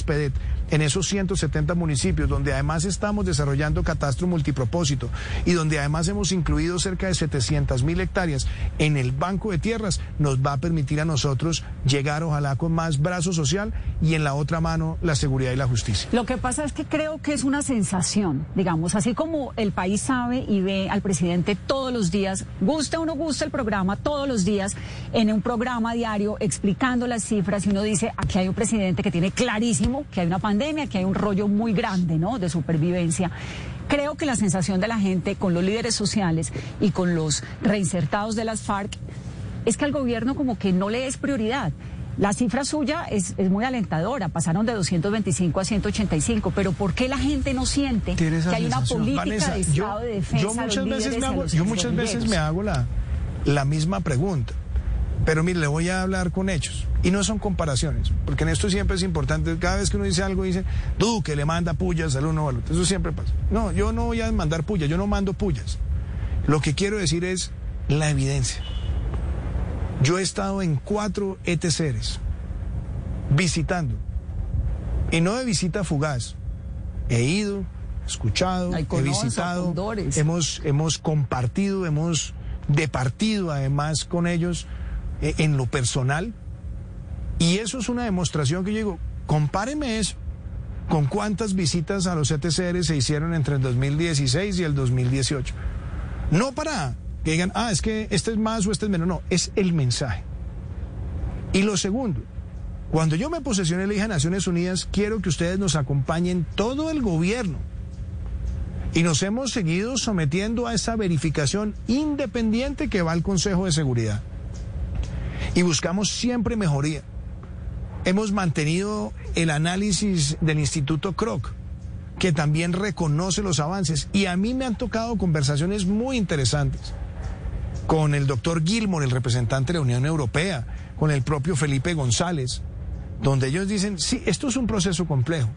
PEDET en esos 170 municipios, donde además estamos desarrollando catastro multipropósito y donde además hemos incluido cerca de 700 mil hectáreas en el banco de tierras, nos va a permitir a nosotros llegar ojalá con más brazo social y en la otra mano la seguridad y la justicia. Lo que pasa es que creo que es una sensación, digamos, así como el país sabe y ve al presidente todos los días, gusta o no gusta el programa, todos los días en un programa diario explicando las cifras y uno dice, aquí hay un presidente que tiene clarísimo que hay una pandemia, que hay un rollo muy grande, ¿no? De supervivencia. Creo que la sensación de la gente con los líderes sociales y con los reinsertados de las FARC es que al gobierno como que no le es prioridad. La cifra suya es, es, muy alentadora, pasaron de 225 a 185, pero ¿por qué la gente no siente que hay una política de Estado yo, de defensa? Yo muchas veces, me hago, yo muchas veces me hago la, la misma pregunta. Pero mire, le voy a hablar con hechos. Y no son comparaciones, porque en esto siempre es importante. Cada vez que uno dice algo, dice, tú que le manda pullas al uno o al otro. Eso siempre pasa. No, yo no voy a mandar pullas, yo no mando pullas. Lo que quiero decir es la evidencia. Yo he estado en cuatro ETCRs visitando. Y no de visita fugaz. He ido, escuchado, he visitado, hemos, hemos compartido, hemos departido además con ellos en lo personal. Y eso es una demostración que yo digo, compáreme eso con cuántas visitas a los ETCR se hicieron entre el 2016 y el 2018. No para que digan, ah, es que este es más o este es menos, no, es el mensaje. Y lo segundo, cuando yo me posesione la hija de Naciones Unidas, quiero que ustedes nos acompañen todo el gobierno. Y nos hemos seguido sometiendo a esa verificación independiente que va al Consejo de Seguridad y buscamos siempre mejoría. Hemos mantenido el análisis del Instituto Kroc, que también reconoce los avances. Y a mí me han tocado conversaciones muy interesantes con el doctor Gilmore, el representante de la Unión Europea, con el propio Felipe González, donde ellos dicen, sí, esto es un proceso complejo,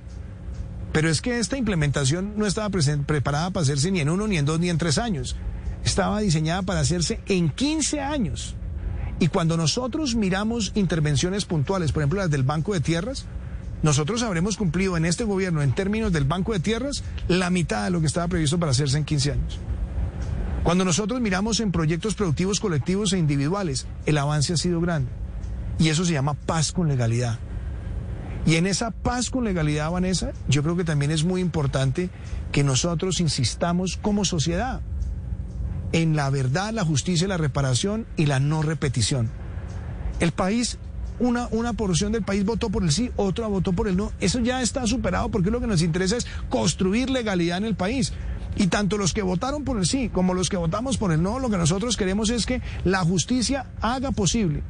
pero es que esta implementación no estaba preparada para hacerse ni en uno, ni en dos, ni en tres años. Estaba diseñada para hacerse en 15 años. Y cuando nosotros miramos intervenciones puntuales, por ejemplo las del Banco de Tierras, nosotros habremos cumplido en este gobierno, en términos del Banco de Tierras, la mitad de lo que estaba previsto para hacerse en 15 años. Cuando nosotros miramos en proyectos productivos colectivos e individuales, el avance ha sido grande. Y eso se llama paz con legalidad. Y en esa paz con legalidad, Vanessa, yo creo que también es muy importante que nosotros insistamos como sociedad en la verdad, la justicia, la reparación y la no repetición. El país, una, una porción del país votó por el sí, otra votó por el no. Eso ya está superado porque lo que nos interesa es construir legalidad en el país. Y tanto los que votaron por el sí como los que votamos por el no, lo que nosotros queremos es que la justicia haga posible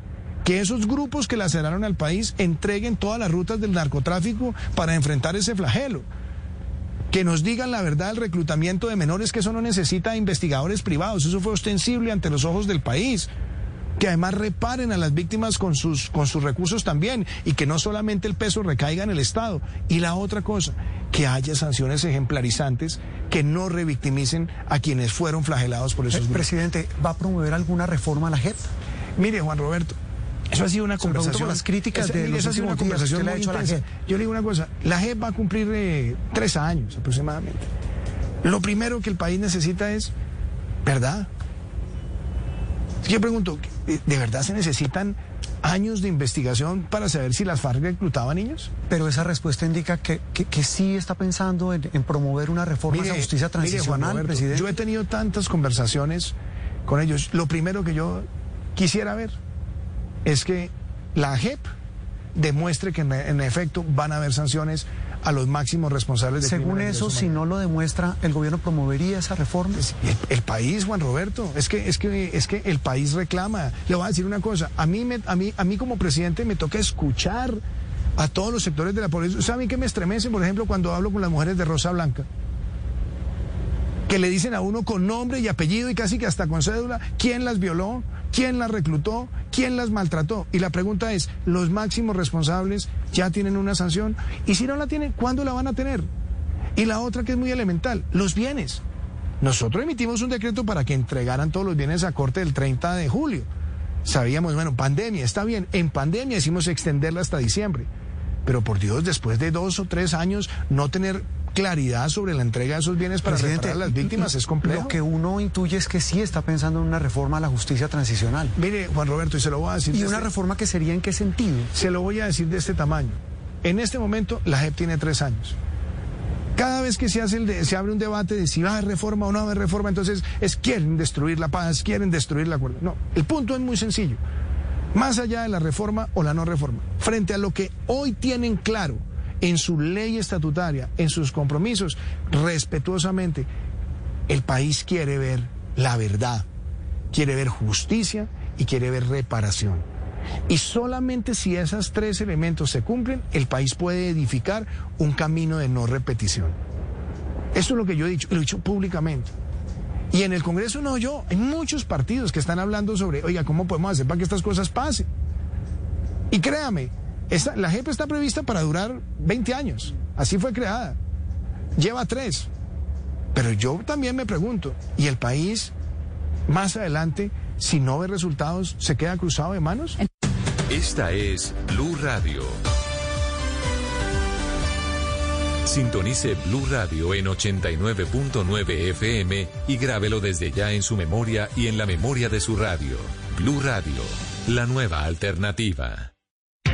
que esos grupos que laceraron al país entreguen todas las rutas del narcotráfico para enfrentar ese flagelo que nos digan la verdad del reclutamiento de menores, que eso no necesita investigadores privados, eso fue ostensible ante los ojos del país. Que además reparen a las víctimas con sus, con sus recursos también y que no solamente el peso recaiga en el Estado. Y la otra cosa, que haya sanciones ejemplarizantes que no revictimicen a quienes fueron flagelados por esos grupos. Presidente, ¿va a promover alguna reforma a la JEP? Mire, Juan Roberto, eso ha sido una conversación. las críticas de los ha sido una conversación muy hecho intensa. Yo le digo una cosa, la JEP va a cumplir eh, tres años aproximadamente. Lo primero que el país necesita es verdad. Yo pregunto, ¿de verdad se necesitan años de investigación para saber si las FARC reclutaban niños? Pero esa respuesta indica que, que, sí está pensando en, promover una reforma de justicia transicional, presidente. Yo he tenido tantas conversaciones con ellos. Lo primero que yo quisiera ver es que la JEP demuestre que en, efecto van a haber sanciones a los máximos responsables de Según eso, si no lo demuestra, ¿el gobierno promovería esa reforma? El, país, Juan Roberto, es que, es que, es que el país reclama. Le voy a decir una cosa, a mí, me, a mí, a mí como presidente me toca escuchar a todos los sectores de la población. ¿Saben qué me estremece, por ejemplo, cuando hablo con las mujeres de Rosa Blanca? Que le dicen a uno con nombre y apellido y casi que hasta con cédula quién las violó, quién las reclutó, quién las maltrató. Y la pregunta es, ¿los máximos responsables ya tienen una sanción? Y si no la tienen, ¿cuándo la van a tener? Y la otra que es muy elemental, los bienes. Nosotros emitimos un decreto para que entregaran todos los bienes a corte del 30 de julio. Sabíamos, bueno, pandemia, está bien. En pandemia hicimos extenderla hasta diciembre. pero por Dios, después de dos o tres años, no tener claridad sobre la entrega de esos bienes para reparar a las víctimas es complejo. Lo que uno intuye es que sí está pensando en una reforma a la justicia transicional. Mire, Juan Roberto, y se lo voy a decir. ¿Y una este reforma que sería en qué sentido? Se lo voy a decir de este tamaño. En este momento, la JEP tiene tres años. Cada vez que se, hace el se abre un debate de si va a haber reforma o no va a haber reforma, entonces es quieren destruir la paz, quieren destruir la acuerdo. No, el punto es muy sencillo. Más allá de la reforma o la no reforma, frente a lo que hoy tienen claro en su ley estatutaria, en sus compromisos, respetuosamente, el país quiere ver la verdad, quiere ver justicia y quiere ver reparación. Y solamente si esos tres elementos se cumplen, el país puede edificar un camino de no repetición. Esto es lo que yo he dicho, lo he dicho públicamente. Y en el Congreso no yo, hay muchos partidos que están hablando sobre, oiga, ¿cómo podemos hacer para que estas cosas pasen? Y créame, la JEP está prevista para durar 20 años, así fue creada, lleva tres. Pero yo también me pregunto, ¿y el país más adelante, si no ve resultados, se queda cruzado de manos? Esta es Blue Radio. Sintonice Blue Radio en 89.9 FM y grábelo desde ya en su memoria y en la memoria de su radio. Blue Radio, la nueva alternativa.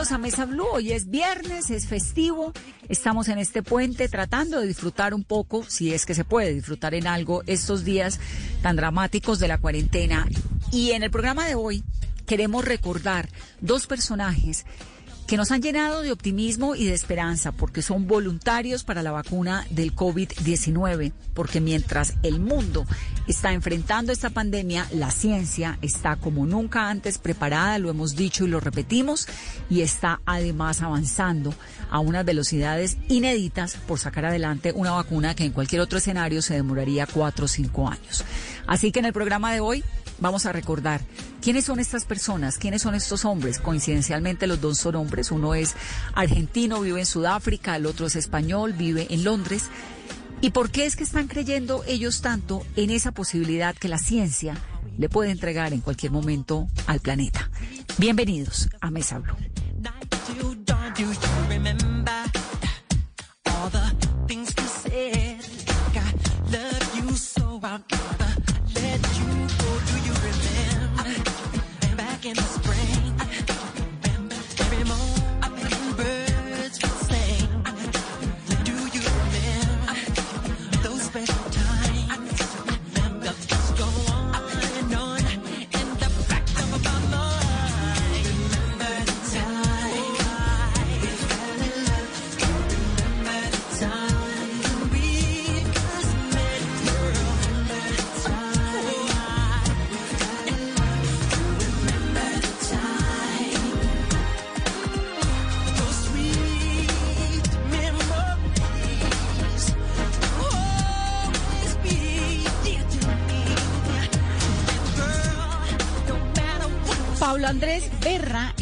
A Mesa Blue. Hoy es viernes, es festivo. Estamos en este puente tratando de disfrutar un poco, si es que se puede disfrutar en algo, estos días tan dramáticos de la cuarentena. Y en el programa de hoy queremos recordar dos personajes que nos han llenado de optimismo y de esperanza porque son voluntarios para la vacuna del COVID-19, porque mientras el mundo está enfrentando esta pandemia, la ciencia está como nunca antes preparada, lo hemos dicho y lo repetimos, y está además avanzando a unas velocidades inéditas por sacar adelante una vacuna que en cualquier otro escenario se demoraría cuatro o cinco años. Así que en el programa de hoy vamos a recordar quiénes son estas personas, quiénes son estos hombres. Coincidencialmente los dos son hombres. Uno es argentino, vive en Sudáfrica, el otro es español, vive en Londres. ¿Y por qué es que están creyendo ellos tanto en esa posibilidad que la ciencia le puede entregar en cualquier momento al planeta? Bienvenidos a Mesa Blue.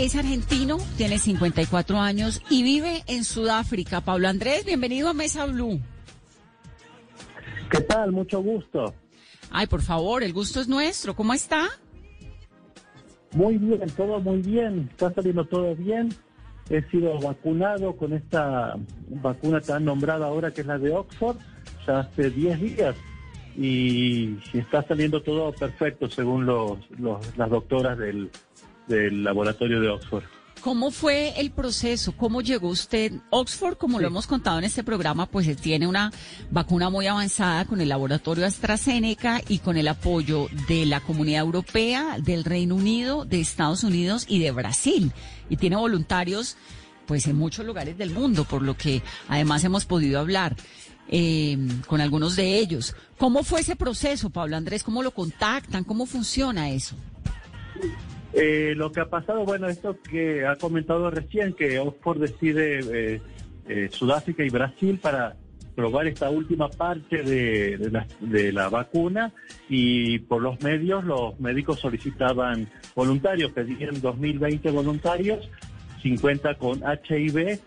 Es argentino, tiene 54 años y vive en Sudáfrica. Pablo Andrés, bienvenido a Mesa Blue. ¿Qué tal? Mucho gusto. Ay, por favor, el gusto es nuestro. ¿Cómo está? Muy bien, todo muy bien. Está saliendo todo bien. He sido vacunado con esta vacuna tan nombrada ahora que es la de Oxford, ya hace 10 días. Y está saliendo todo perfecto según los las doctoras del, del laboratorio de Oxford. ¿Cómo fue el proceso? ¿Cómo llegó usted? Oxford, como lo hemos contado en este programa, pues tiene una vacuna muy avanzada con el laboratorio AstraZeneca y con el apoyo de la Comunidad Europea, del Reino Unido, de Estados Unidos y de Brasil. Y tiene voluntarios, pues en muchos lugares del mundo, por lo que además hemos podido hablar. em, con algunos de ellos. ¿Cómo fue ese proceso, Pablo Andrés? ¿Cómo lo contactan? ¿Cómo funciona eso? Eh, lo que ha pasado, bueno, esto que ha comentado recién, que Oxford decide eh, eh, Sudáfrica y Brasil para probar esta última parte de, la, vacuna y por los medios los médicos solicitaban voluntarios, pedían 2020 voluntarios, 50 con HIV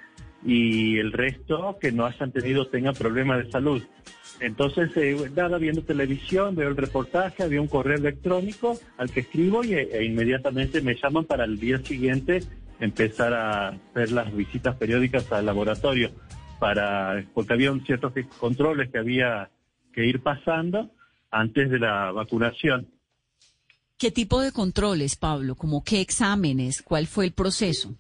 y el resto que no hayan tenido, tengan problemas de salud. Entonces, eh, nada, viendo televisión, veo el reportaje, había un correo electrónico al que escribo y e inmediatamente me llaman para el día siguiente empezar a hacer las visitas periódicas al laboratorio para porque había ciertos controles que había que ir pasando antes de la vacunación. ¿Qué tipo de controles, Pablo? ¿Como qué exámenes? ¿Cuál fue el proceso?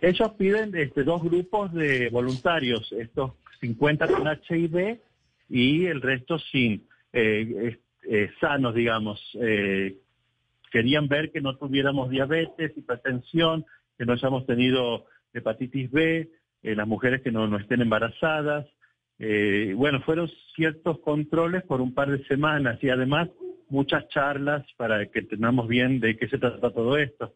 Ellos piden este, dos grupos de voluntarios, estos 50 con HIV y el resto sin, eh, eh, sanos, digamos. Eh, querían ver que no tuviéramos diabetes, hipertensión, que no hayamos tenido hepatitis B, eh, las mujeres que no, estén embarazadas. Eh, bueno, fueron ciertos controles por un par de semanas y además muchas charlas para que tengamos bien de qué se trata todo esto.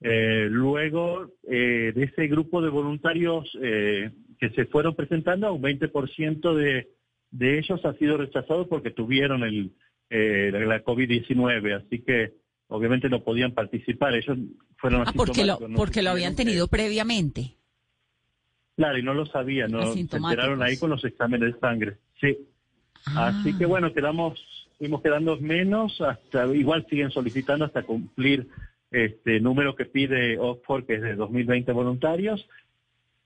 Eh, luego, de ese grupo de voluntarios que se fueron presentando, un 20% de, de ellos ha sido rechazado porque tuvieron el, la COVID-19, así que obviamente no podían participar. Ellos fueron ah, porque lo, porque lo habían tenido previamente. Claro, y no lo sabía, no se enteraron ahí con los exámenes de sangre. Sí. Así ah. que bueno, quedamos, fuimos quedando menos, hasta igual siguen solicitando hasta cumplir este número que pide Oxford, que es de 2020 voluntarios.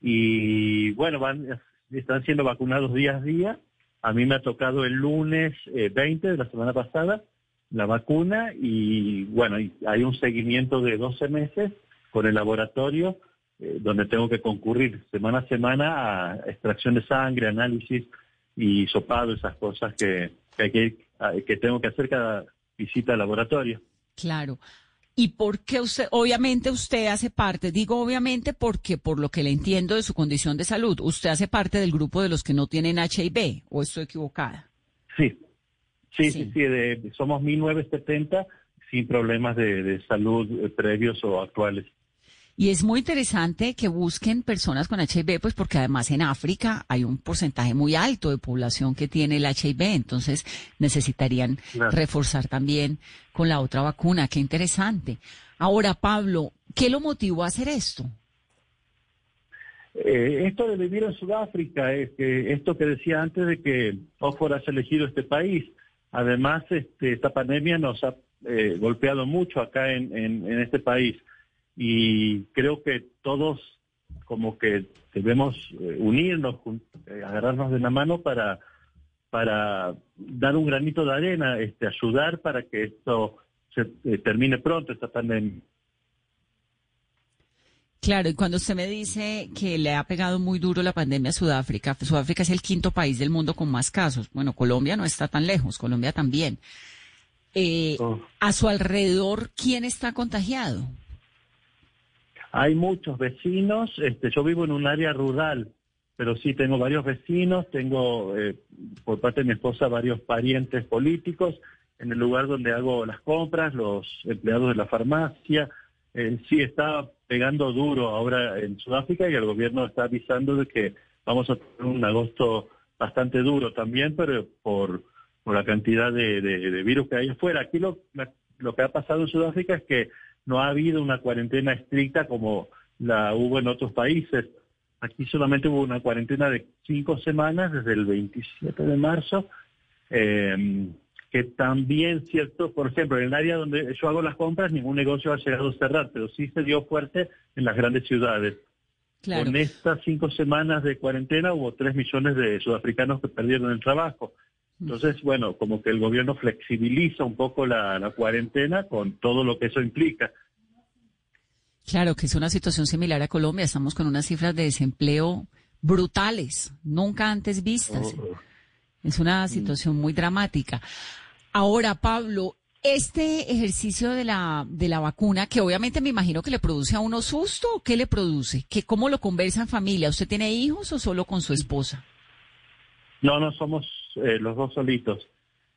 Y bueno, van, están siendo vacunados día a día. A mí me ha tocado el lunes 20 eh, de la semana pasada la vacuna y bueno, hay un seguimiento de 12 meses con el laboratorio eh, donde tengo que concurrir semana a semana a extracción de sangre, análisis y sopado, esas cosas que, que, que tengo que hacer cada visita al laboratorio. Claro. ¿Y por qué usted, obviamente usted hace parte, digo obviamente porque por lo que le entiendo de su condición de salud, usted hace parte del grupo de los que no tienen HIV, o estoy equivocada? Sí, sí, sí, sí, de, somos 1970 sin problemas de, de salud eh, previos o actuales. Y es muy interesante que busquen personas con HIV, pues porque además en África hay un porcentaje muy alto de población que tiene el HIV, entonces necesitarían reforzar también con la otra vacuna. Qué interesante. Ahora, Pablo, ¿qué lo motivó a hacer esto? Eh, esto de vivir en Sudáfrica, es que esto que decía antes de que Oxford has elegido este país, además este, esta pandemia nos ha eh, golpeado mucho acá en, en este país y creo que todos como que debemos eh, unirnos, eh, agarrarnos de la mano para, para dar un granito de arena, este, ayudar para que esto se eh, termine pronto, esta pandemia. Claro, y cuando usted me dice que le ha pegado muy duro la pandemia a Sudáfrica, Sudáfrica es el quinto país del mundo con más casos. Bueno, Colombia no está tan lejos, Colombia también. Oh. A su alrededor, ¿quién está contagiado? Hay muchos vecinos, este, yo vivo en un área rural, pero sí tengo varios vecinos, tengo eh, por parte de mi esposa varios parientes políticos en el lugar donde hago las compras, los empleados de la farmacia. Eh, sí está pegando duro ahora en Sudáfrica y el gobierno está avisando de que vamos a tener un agosto bastante duro también, pero por, por la cantidad de, virus que hay afuera. Aquí lo, lo que ha pasado en Sudáfrica es que no ha habido una cuarentena estricta como la hubo en otros países. Aquí solamente hubo una cuarentena de cinco semanas desde el 27 de marzo, eh, que también, cierto, por ejemplo, en el área donde yo hago las compras, ningún negocio ha llegado a cerrar, pero sí se dio fuerte en las grandes ciudades. Con estas cinco semanas de cuarentena hubo tres millones de sudafricanos que perdieron el trabajo. Entonces, bueno, como que el gobierno flexibiliza un poco la, cuarentena con todo lo que eso implica. Claro, que es una situación similar a Colombia. Estamos con unas cifras de desempleo brutales, nunca antes vistas. Oh. Es una situación muy dramática. Ahora, Pablo, este ejercicio de la, de la vacuna, que obviamente me imagino que le produce a uno susto, ¿qué le produce? ¿Qué, ¿Cómo lo conversa en familia? ¿Usted tiene hijos o solo con su esposa? No, no somos eh, los dos solitos.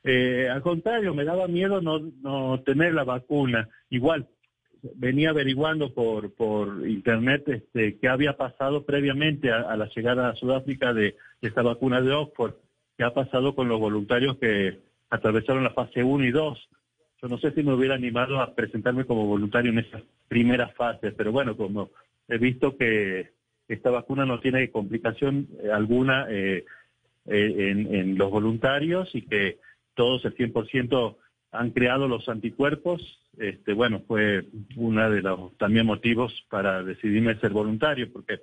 Eh, al contrario, me daba miedo no, no tener la vacuna. Igual, venía averiguando por, por internet este, qué había pasado previamente a, la llegada a Sudáfrica de, esta vacuna de Oxford, qué ha pasado con los voluntarios que atravesaron la fase 1 y 2. Yo no sé si me hubiera animado a presentarme como voluntario en esa primera fase, pero bueno, como he visto que esta vacuna no tiene complicación eh, alguna en, en los voluntarios y que todos el 100% han creado los anticuerpos, este, bueno, fue uno de los también motivos para decidirme ser voluntario, porque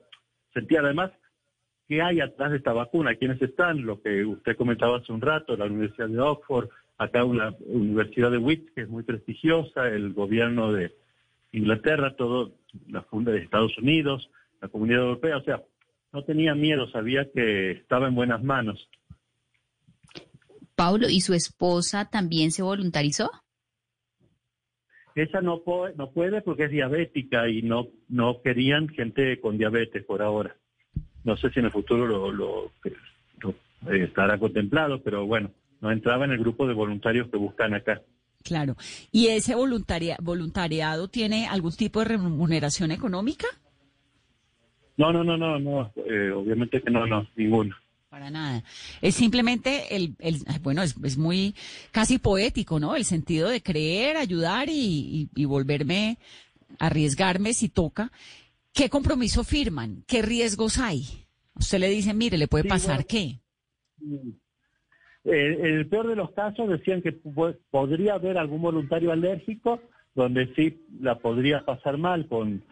sentía además qué hay atrás de esta vacuna, quiénes están, lo que usted comentaba hace un rato, la Universidad de Oxford, acá una Universidad de Witt, que es muy prestigiosa, el gobierno de Inglaterra, todo, la funda de Estados Unidos, la Comunidad Europea, o sea, no tenía miedo, sabía que estaba en buenas manos. Paulo, ¿y su esposa también se voluntarizó? Ella no, no puede porque es diabética y no, no querían gente con diabetes por ahora. No sé si en el futuro lo, eh, estará contemplado, pero bueno, no entraba en el grupo de voluntarios que buscan acá. Claro. ¿Y ese voluntariado tiene algún tipo de remuneración económica? No, no, no, no, no. Eh, obviamente que no, no, ninguno. Para nada. Es simplemente el, el bueno, es, es, muy casi poético, ¿no? El sentido de creer, ayudar y, y, volverme, arriesgarme si toca. ¿Qué compromiso firman? ¿Qué riesgos hay? Usted le dice, mire, le puede pasar qué. En el peor de los casos decían que podría haber algún voluntario alérgico donde sí la podría pasar mal con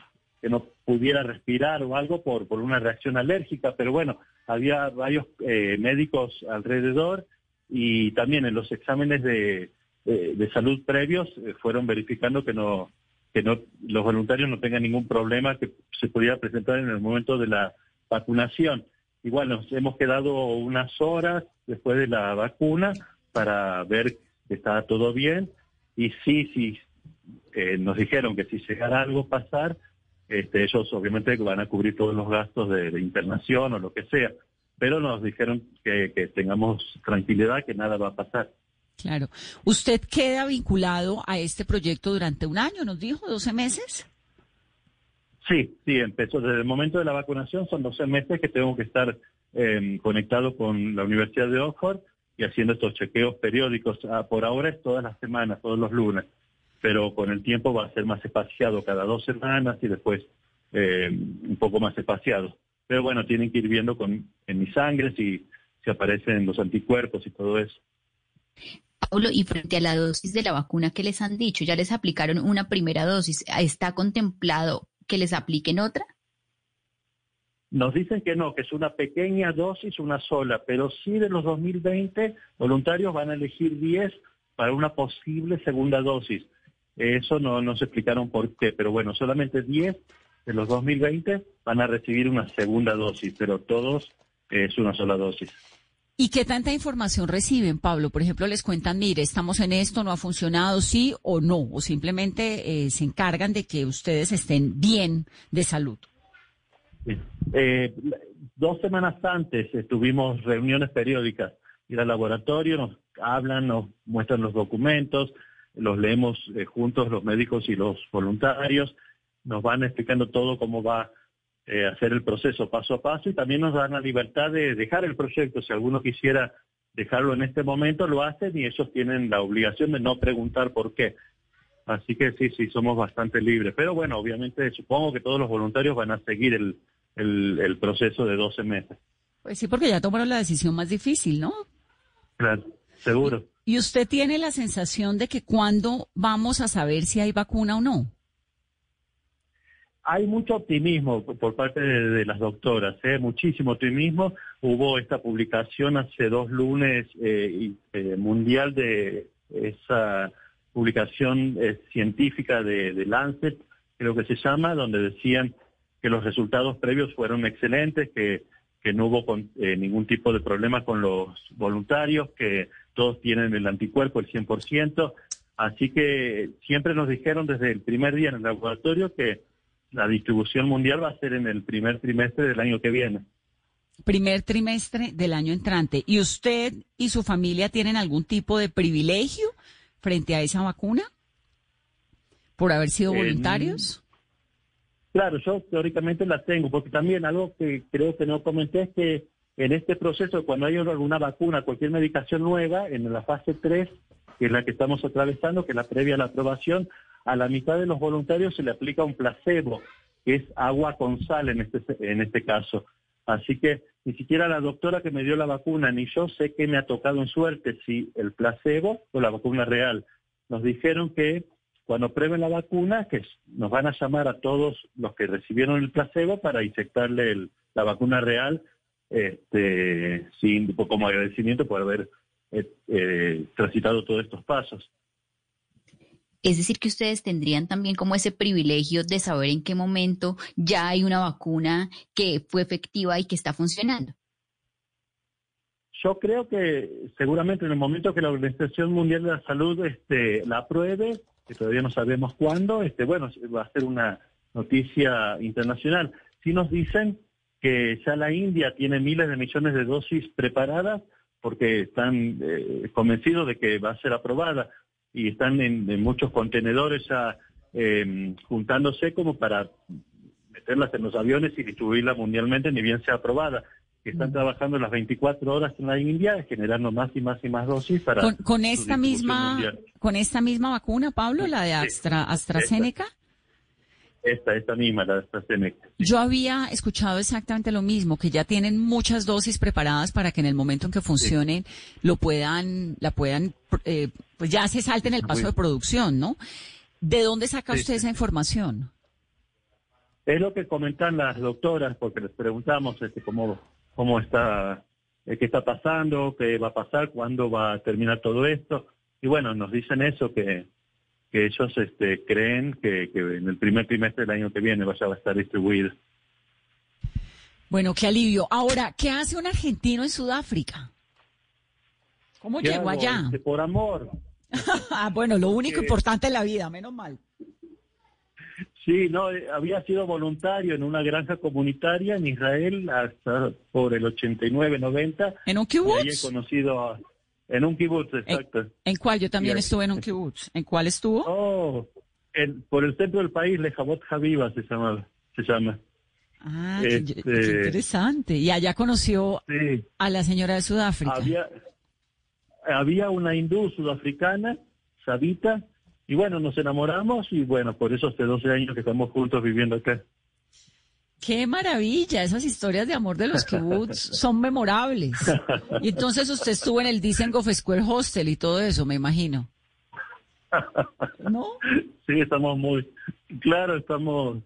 que no pudiera respirar o algo por, por una reacción alérgica, pero bueno, había varios eh, médicos alrededor y también en los exámenes de, de, salud previos eh, fueron verificando que no que no los voluntarios no tengan ningún problema que se pudiera presentar en el momento de la vacunación. Igual nos hemos quedado unas horas después de la vacuna para ver que estaba todo bien y sí, sí, eh, nos dijeron que si llegara algo pasar, este, ellos obviamente van a cubrir todos los gastos de, internación o lo que sea, pero nos dijeron que, tengamos tranquilidad, que nada va a pasar. Claro. ¿Usted queda vinculado a este proyecto durante un año, nos dijo, 12 meses? Sí, sí, empezó desde el momento de la vacunación, son 12 meses que tengo que estar eh, conectado con la Universidad de Oxford y haciendo estos chequeos periódicos. Ah, por ahora es todas las semanas, todos los lunes pero con el tiempo va a ser más espaciado cada dos semanas y después eh, un poco más espaciado. Pero bueno, tienen que ir viendo con, en mi sangre si, si aparecen los anticuerpos y todo eso. Paulo, y frente a la dosis de la vacuna que les han dicho, ya les aplicaron una primera dosis, ¿está contemplado que les apliquen otra? Nos dicen que no, que es una pequeña dosis, una sola, pero sí de los 2020 voluntarios van a elegir 10 para una posible segunda dosis. Eso no nos explicaron por qué, pero bueno, solamente 10 de los 2020 van a recibir una segunda dosis, pero todos es una sola dosis. ¿Y qué tanta información reciben, Pablo? Por ejemplo, les cuentan, mire, estamos en esto, no ha funcionado, sí o no, o simplemente eh, se encargan de que ustedes estén bien de salud. Eh, dos semanas antes tuvimos reuniones periódicas, ir al laboratorio, nos hablan, nos muestran los documentos, los leemos eh, juntos los médicos y los voluntarios, nos van explicando todo cómo va eh, a ser el proceso paso a paso y también nos dan la libertad de dejar el proyecto. Si alguno quisiera dejarlo en este momento, lo hacen y ellos tienen la obligación de no preguntar por qué. Así que sí, sí, somos bastante libres. Pero bueno, obviamente supongo que todos los voluntarios van a seguir el, el, el proceso de 12 meses. Pues sí, porque ya tomaron la decisión más difícil, ¿no? Claro, seguro. ¿Y usted tiene la sensación de que cuándo vamos a saber si hay vacuna o no? Hay mucho optimismo por parte de, las doctoras, ¿eh? muchísimo optimismo. Hubo esta publicación hace dos lunes eh, eh, mundial de esa publicación eh, científica de, de, Lancet, creo que se llama, donde decían que los resultados previos fueron excelentes, que, que no hubo ningún tipo de problema con los voluntarios, que todos tienen el anticuerpo, el 100%, así que siempre nos dijeron desde el primer día en el laboratorio que la distribución mundial va a ser en el primer trimestre del año que viene. primer trimestre del año entrante. ¿Y usted y su familia tienen algún tipo de privilegio frente a esa vacuna por haber sido voluntarios? Claro, yo teóricamente la tengo, porque también algo que creo que no comenté es que en este proceso, cuando hay alguna vacuna, cualquier medicación nueva, en la fase 3, que es la que estamos atravesando, que es la previa a la aprobación, a la mitad de los voluntarios se le aplica un placebo, que es agua con sal en este, en este caso. Así que ni siquiera la doctora que me dio la vacuna ni yo sé que me ha tocado en suerte si el placebo o la vacuna real. Nos dijeron que cuando prueben la vacuna, que nos van a llamar a todos los que recibieron el placebo para inyectarle la vacuna real, este, sin, como agradecimiento por haber eh, eh, transitado todos estos pasos. Es decir, que ustedes tendrían también como ese privilegio de saber en qué momento ya hay una vacuna que fue efectiva y que está funcionando. Yo creo que seguramente en el momento que la Organización Mundial de la Salud este, la apruebe, que todavía no sabemos cuándo, este, bueno, va a ser una noticia internacional. Si nos dicen que ya la India tiene miles de millones de dosis preparadas porque están eh, convencidos de que va a ser aprobada y están en, muchos contenedores em, juntándose como para meterlas en los aviones y distribuirlas mundialmente, ni bien sea aprobada. Están mm. trabajando las 24 horas en la India, generando más y más y más dosis para. Con, esta misma, con esta misma vacuna, Pablo, la de Astra, AstraZeneca. Esta, esta misma, la de AstraZeneca. Yo había escuchado exactamente lo mismo, que ya tienen muchas dosis preparadas para que en el momento en que funcionen lo puedan, la puedan, eh, pues ya se salte en el paso de producción, ¿no? ¿De dónde saca usted esa información? Es lo que comentan las doctoras, porque les preguntamos este, cómo, cómo está, eh, qué está pasando, qué va a pasar, cuándo va a terminar todo esto. Y bueno, nos dicen eso, que que ellos este, creen que, en el primer trimestre del año que viene vaya a estar distribuido. Bueno, qué alivio. Ahora, ¿qué hace un argentino en Sudáfrica? ¿Cómo llegó allá? Este, por amor. ah, bueno, lo único importante en la vida, menos mal. Sí, no, eh, había sido voluntario en una granja comunitaria en Israel hasta por el 89-90. ¿En un kibutz? he conocido a, en un kibutz, exacto. ¿En, cuál? Yo también estuve en un kibutz. ¿En cuál estuvo? Oh, por el centro del país, Lejabot Habiba se llama. Se llama. Ah, qué, este, interesante. Y allá conoció a la señora de Sudáfrica. Había, había una hindú sudafricana, Sabita, y bueno, nos enamoramos y bueno, por eso hace 12 años que estamos juntos viviendo acá. Qué maravilla, esas historias de amor de los kibbutz son memorables. Y entonces usted estuvo en el Dizengoff Square Hostel y todo eso, me imagino. ¿No? Sí, estamos muy, claro, estamos,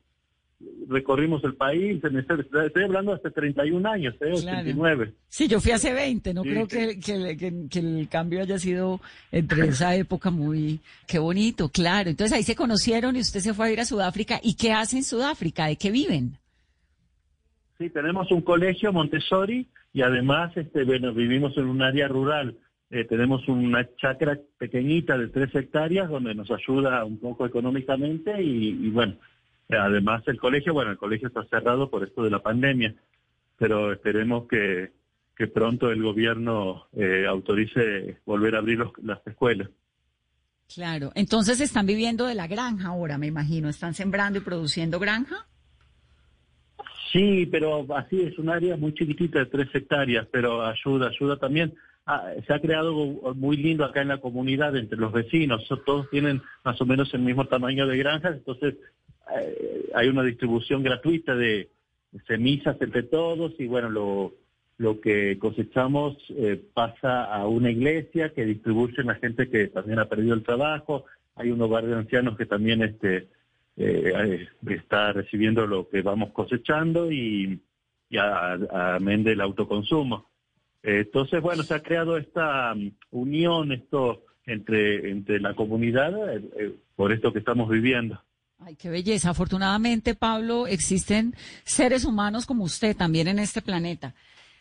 recorrimos el país, estoy hablando hace 31 años, ¿eh? 89. Sí, yo fui hace 20, no creo que, que, el cambio haya sido entre esa época muy, qué bonito, claro. Entonces ahí se conocieron y usted se fue a ir a Sudáfrica. ¿Y qué hace en Sudáfrica? ¿De qué viven? Sí, tenemos un colegio Montessori y además este, bueno, vivimos en un área rural. Eh, tenemos una chacra pequeñita de tres hectáreas donde nos ayuda un poco económicamente y, bueno, además el colegio, bueno, el colegio está cerrado por esto de la pandemia, pero esperemos que, pronto el gobierno eh, autorice volver a abrir las escuelas. Claro, entonces están viviendo de la granja ahora, me imagino, están sembrando y produciendo granja. Sí, pero así es un área muy chiquitita de tres hectáreas, pero ayuda, ayuda también. Ah, se ha creado muy lindo acá en la comunidad entre los vecinos, todos tienen más o menos el mismo tamaño de granjas, entonces eh, hay una distribución gratuita de semillas entre todos y bueno, lo, lo que cosechamos eh, pasa a una iglesia que distribuye a la gente que también ha perdido el trabajo, hay un hogar de ancianos que también este eh, está recibiendo lo que vamos cosechando y, y amén del autoconsumo. entonces, bueno, se ha creado esta um, unión esto entre, entre la comunidad eh, eh, por esto que estamos viviendo. Ay, qué belleza. Afortunadamente, Pablo, existen seres humanos como usted también en este planeta.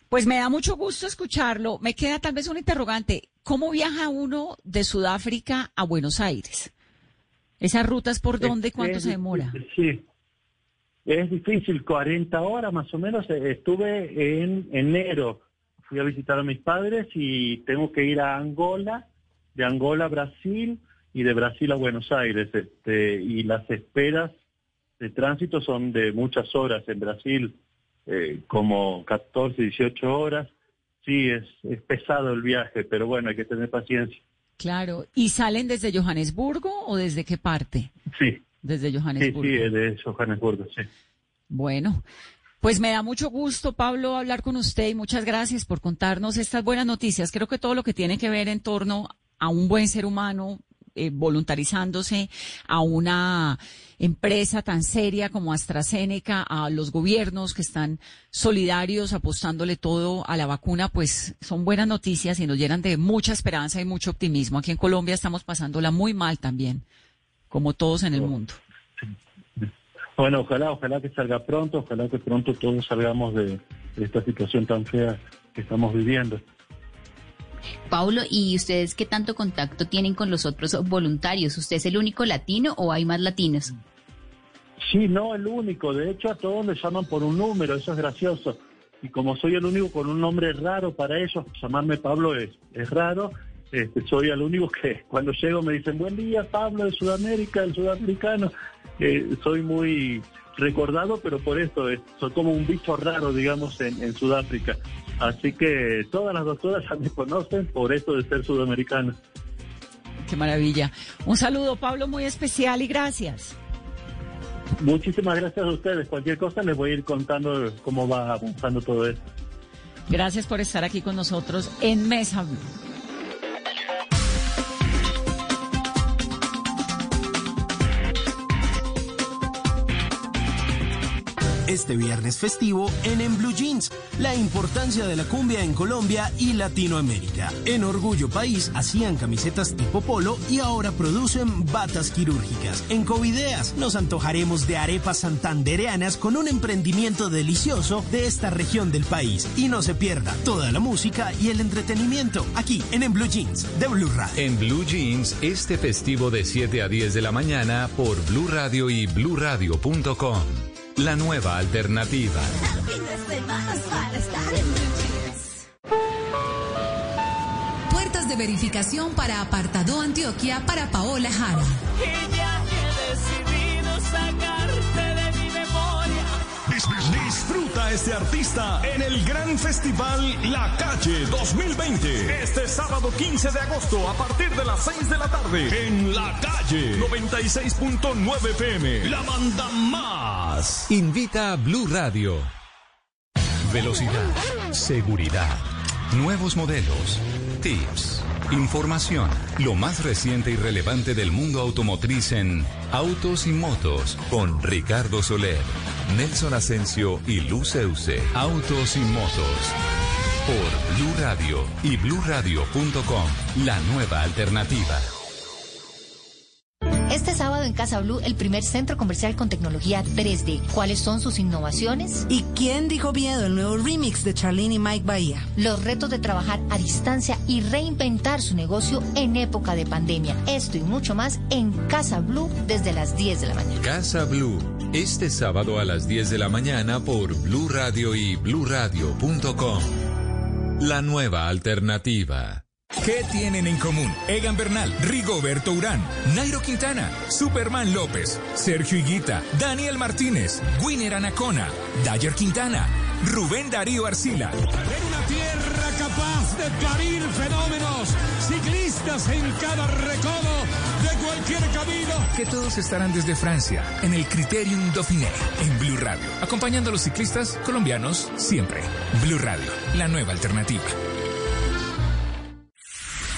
Pues me da mucho gusto escucharlo. Me queda tal vez un interrogante. ¿Cómo viaja uno de Sudáfrica a Buenos Aires? ¿Esas rutas por dónde? ¿Cuánto se demora? Sí. Es difícil, 40 horas más o menos. Eh, estuve en enero, fui a visitar a mis padres y tengo que ir a Angola, de Angola a Brasil y de Brasil a Buenos Aires. Este, y las esperas de tránsito son de muchas horas en Brasil, eh, como 14, 18 horas. Sí, es, es pesado el viaje, pero bueno, hay que tener paciencia. Claro. ¿Y salen desde Johannesburgo o desde qué parte? Sí, Desde Johannesburgo. Sí, sí, de Johannesburgo, sí. Bueno, pues me da mucho gusto, Pablo, hablar con usted y muchas gracias por contarnos estas buenas noticias. Creo que todo lo que tiene que ver en torno a un buen ser humano eh, voluntarizándose, a una empresa tan seria como AstraZeneca, a los gobiernos que están solidarios apostándole todo a la vacuna, pues son buenas noticias y nos llenan de mucha esperanza y mucho optimismo. Aquí en Colombia estamos pasándola muy mal también, como todos en el mundo. Bueno, ojalá, ojalá que salga pronto, ojalá que pronto todos salgamos de, de esta situación tan fea que estamos viviendo. Paulo, ¿y ustedes qué tanto contacto tienen con los otros voluntarios? ¿Usted es el único latino o hay más latinos? Sí, no el único. De hecho, a todos les llaman por un número, eso es gracioso. Y como soy el único con un nombre raro para ellos, llamarme Pablo es, es raro. Este, soy el único que cuando llego me dicen, buen día Pablo de Sudamérica, el sudamericano. Eh, soy muy recordado, pero por esto eh, soy como un bicho raro, digamos, en, en Sudáfrica. Así que todas las doctoras ya me conocen por esto de ser sudamericano. Qué maravilla. Un saludo, Pablo, muy especial y gracias. Muchísimas gracias a ustedes. Cualquier cosa les voy a ir contando cómo va avanzando todo esto. Gracias por estar aquí con nosotros en Mesa este viernes festivo en En Blue Jeans, la importancia de la cumbia en Colombia y Latinoamérica. En Orgullo País hacían camisetas tipo polo y ahora producen batas quirúrgicas. En Covideas nos antojaremos de arepas santandereanas con un emprendimiento delicioso de esta región del país. Y no se pierda toda la música y el entretenimiento aquí en En Blue Jeans de Blue Radio. En Blue Jeans, este festivo de 7 a 10 de la mañana por Blue Radio y bluradio.com. La nueva alternativa. Puertas de verificación para Apartado Antioquia para Paola Jara. Disfruta este artista en el gran festival La Calle 2020. Este sábado 15 de agosto a partir de las 6 de la tarde en La Calle 96.9 FM. La banda más. Invita a Blue Radio. Velocidad, seguridad, nuevos modelos, tips, información, lo más reciente y relevante del mundo automotriz en Autos y Motos con Ricardo Soler, Nelson Asensio y Luceuse. Autos y Motos por Blue Radio y bluradio.com, la nueva alternativa. Este sábado en Casa Blue, el primer centro comercial con tecnología 3D. ¿Cuáles son sus innovaciones? ¿Y quién dijo miedo? El nuevo remix de Charlene y Mike Bahía. Los retos de trabajar a distancia y reinventar su negocio en época de pandemia. Esto y mucho más en Casa Blue desde las 10 de la mañana. Casa Blue, este sábado a las 10 de la mañana por Blue Radio y bluradio.com. La nueva alternativa. ¿Qué tienen en común? Egan Bernal, Rigoberto Urán, Nairo Quintana, Superman López, Sergio Higuita, Daniel Martínez, Winner Anacona, Dayer Quintana, Rubén Darío Arcila. En una tierra capaz de parir fenómenos, ciclistas en cada recodo de cualquier camino. Que todos estarán desde Francia, en el Criterium Dauphiné, en Blue Radio, acompañando a los ciclistas colombianos siempre. Blue Radio, la nueva alternativa.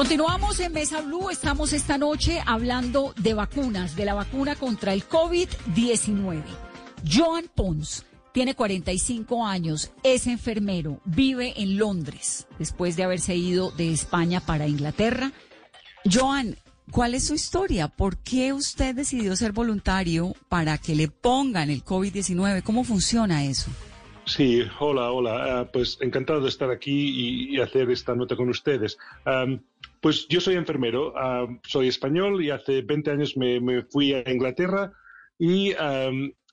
Continuamos en Mesa Blue. Estamos esta noche hablando de vacunas, de la vacuna contra el COVID-19. Joan Pons tiene 45 años, es enfermero, vive en Londres después de haberse ido de España para Inglaterra. Joan, ¿cuál es su historia? ¿Por qué usted decidió ser voluntario para que le pongan el COVID-19? ¿Cómo funciona eso? Sí, hola, hola. Ah, pues encantado de estar aquí y, hacer esta nota con ustedes. Pues yo soy enfermero, ah, soy español y hace 20 años me, fui a Inglaterra y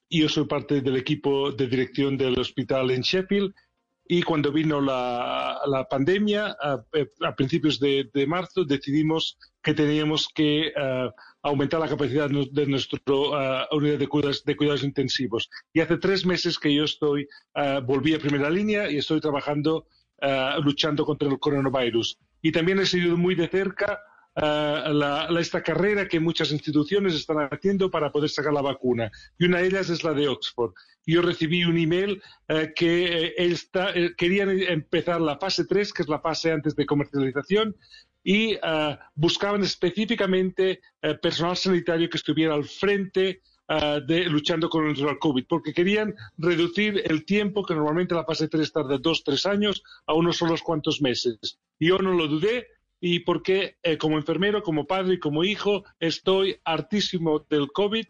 yo soy parte del equipo de dirección del hospital en Sheffield. Y cuando vino la, pandemia, a, principios de, marzo, decidimos que teníamos que ah, aumentar la capacidad de nuestra uh, unidad de cuidados, de cuidados intensivos. Y hace tres meses que yo estoy, uh, volví a primera línea y estoy trabajando, uh, luchando contra el coronavirus. Y también he seguido muy de cerca la, esta carrera que muchas instituciones están haciendo para poder sacar la vacuna. Y una de ellas es la de Oxford. Yo recibí un email que eh, querían empezar la fase 3, que es la fase antes de comercialización, y eh, buscaban específicamente eh, personal sanitario que estuviera al frente eh, de luchando contra el COVID, porque querían reducir el tiempo que normalmente la fase 3 tarda dos, tres años a unos solos cuantos meses. Yo no lo dudé y porque como enfermero, como padre y como hijo estoy hartísimo del COVID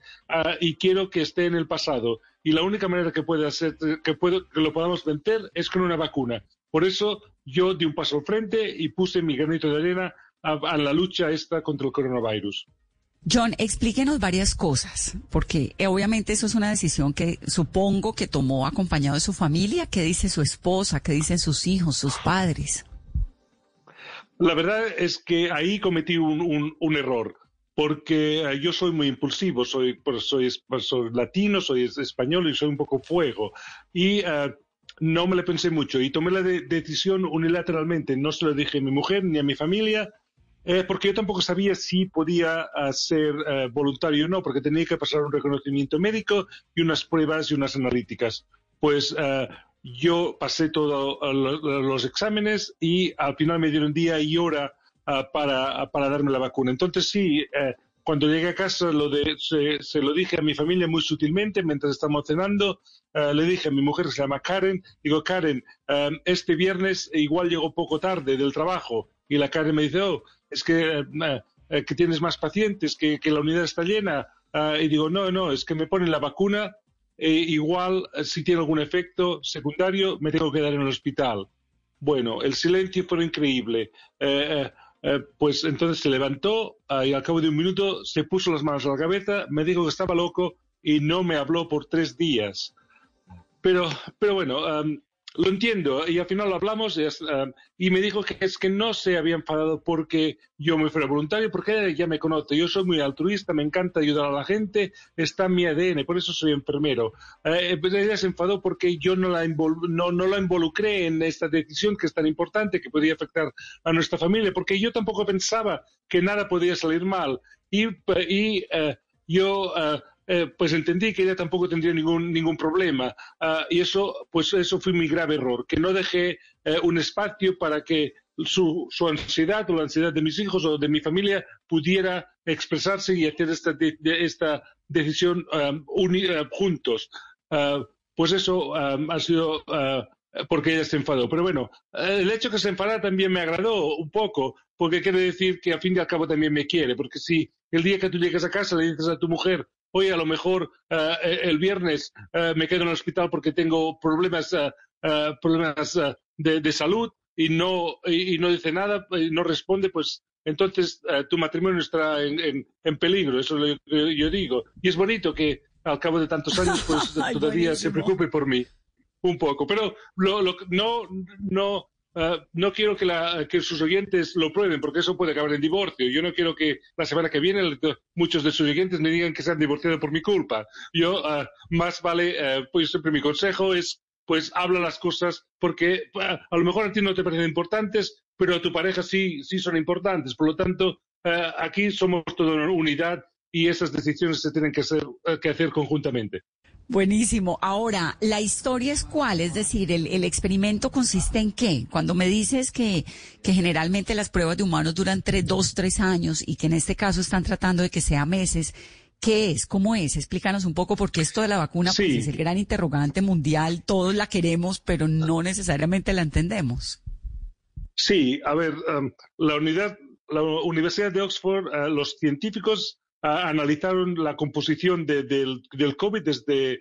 y quiero que esté en el pasado. Y la única manera que puede hacer que, puedo, que lo podamos vencer es con una vacuna. Por eso yo di un paso al frente y puse mi granito de arena a, la lucha esta contra el coronavirus. John, explíquenos varias cosas, porque eh, obviamente eso es una decisión que supongo que tomó acompañado de su familia. ¿Qué dice su esposa? ¿Qué dicen sus hijos, sus padres? La verdad es que ahí cometí un, error, porque eh, yo soy muy impulsivo, soy, soy, soy, latino, soy español y soy un poco fuego. Y eh, no me lo pensé mucho y tomé la decisión unilateralmente. No se lo dije a mi mujer ni a mi familia, eh, porque yo tampoco sabía si podía ah, ser eh, voluntario o no, porque tenía que pasar un reconocimiento médico y unas pruebas y unas analíticas. Pues yo pasé todos ah, los exámenes y al final me dieron día y hora para, para, darme la vacuna. Entonces sí, eh, cuando llegué a casa lo de, se, lo dije a mi familia muy sutilmente mientras estamos cenando. Eh, le dije a mi mujer, se llama Karen, digo, Karen, eh, este viernes igual llego poco tarde del trabajo. Y la Karen me dice, oh, es que, eh, que tienes más pacientes, que, que la unidad está llena. y digo, no, no, es que me ponen la vacuna. E igual, si tiene algún efecto secundario, me tengo que quedar en el hospital. Bueno, el silencio fue increíble. Eh, pues entonces se levantó ah, y al cabo de un minuto se puso las manos a la cabeza, me dijo que estaba loco y no me habló por tres días. Pero, pero bueno, lo entiendo y al final lo hablamos um, y, me dijo que es que no se había enfadado porque yo me fuera voluntario, porque ya me conoce. Yo soy muy altruista, me encanta ayudar a la gente, está en mi ADN, por eso soy enfermero. Eh, pues ella se enfadó porque yo no la, no, no la involucré en esta decisión que es tan importante, que podía afectar a nuestra familia, porque yo tampoco pensaba que nada podía salir mal. Y, y eh, yo uh, eh, pues entendí que ella tampoco tendría ningún, ningún problema. Ah, y eso, pues eso fue mi grave error, que no dejé eh, un espacio para que su, su, ansiedad o la ansiedad de mis hijos o de mi familia pudiera expresarse y hacer esta, esta decisión um, juntos. Pues eso ha sido porque ella se enfadó. Pero bueno, el hecho de que se enfadara también me agradó un poco, porque quiere decir que al fin y al cabo también me quiere, porque si el día que tú llegas a casa le dices a tu mujer, Hoy a lo mejor eh, el viernes eh, me quedo en el hospital porque tengo problemas, problemas de, salud y no, y, no dice nada, y no responde, pues entonces tu matrimonio estará en, en, peligro, eso es lo que yo digo. Y es bonito que al cabo de tantos años pues todavía se preocupe por mí un poco, pero lo, no, no, Ah, no quiero que, sus oyentes lo prueben, porque eso puede acabar en divorcio. Yo no quiero que la semana que viene muchos de sus oyentes me digan que se han divorciado por mi culpa. Yo, ah, más vale, eh, pues siempre mi consejo es, pues habla las cosas, porque ah, a lo mejor a ti no te parecen importantes, pero a tu pareja sí, sí son importantes. Por lo tanto, aquí somos toda una unidad y esas decisiones se tienen que, hacer, que hacer conjuntamente. Buenísimo. Ahora, ¿la historia es cuál? Es decir, ¿el, el experimento consiste en qué? Cuando me dices que, que generalmente las pruebas de humanos duran tres, dos, tres años y que en este caso están tratando de que sea meses, ¿qué es? ¿Cómo es? Explícanos un poco porque esto de la vacuna pues, es el gran interrogante mundial. Todos la queremos, pero no necesariamente la entendemos. Sí, a ver, um, la unidad, la Universidad de Oxford, uh, los científicos analizaron la composición de- del, del COVID desde,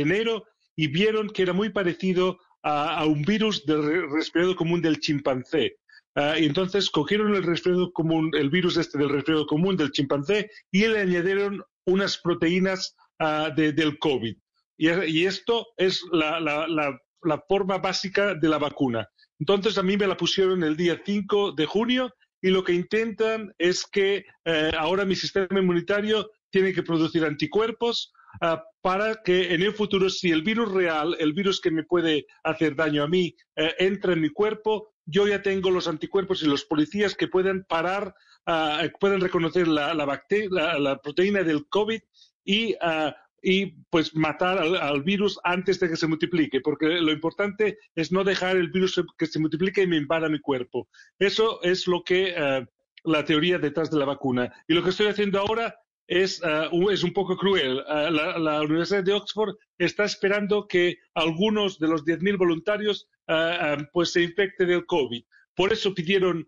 enero y vieron que era muy parecido a, un virus del re- resfriado común del chimpancé. Uh, y entonces cogieron el resfriado común, el virus este del resfriado común del chimpancé y le añadieron unas proteínas uh, de- del COVID. Y, esto es la, la- la- la forma básica de la vacuna. Entonces a mí me la pusieron el día 5 de junio y lo que intentan es que eh, ahora mi sistema inmunitario tiene que producir anticuerpos ah, para que en el futuro, si el virus real, el virus que me puede hacer daño a mí, eh, entra en mi cuerpo, yo ya tengo los anticuerpos y los policías que pueden parar, ah, pueden reconocer la, la, la- la proteína del COVID y ah, y pues matar al, virus antes de que se multiplique, porque lo importante es no dejar el virus que se multiplique y me invada mi cuerpo. Eso es lo que eh, la teoría detrás de la vacuna. Y lo que estoy haciendo ahora es, eh, es un poco cruel. Eh, la, Universidad de Oxford está esperando que algunos de los 10.000 voluntarios pues se infecten del COVID. Por eso pidieron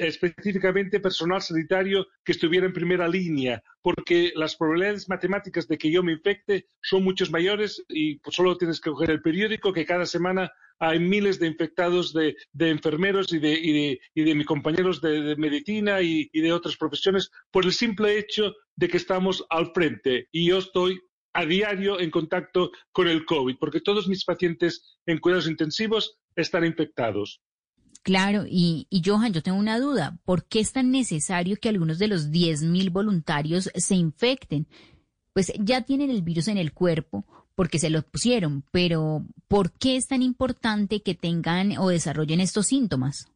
específicamente personal sanitario que estuviera en primera línea, porque las probabilidades matemáticas de que yo me infecte son muchos mayores y solo tienes que coger el periódico que cada semana hay miles de infectados de, enfermeros y de, y mis compañeros de, medicina y de otras profesiones por el simple hecho de que estamos al frente y yo estoy a diario en contacto con el COVID, porque todos mis pacientes en cuidados intensivos están infectados. Claro, y, Johan, yo tengo una duda. ¿Por qué es tan necesario que algunos de los 10.000 voluntarios se infecten? Pues ya tienen el virus en el cuerpo porque se lo pusieron, pero ¿por qué es tan importante que tengan o desarrollen estos síntomas?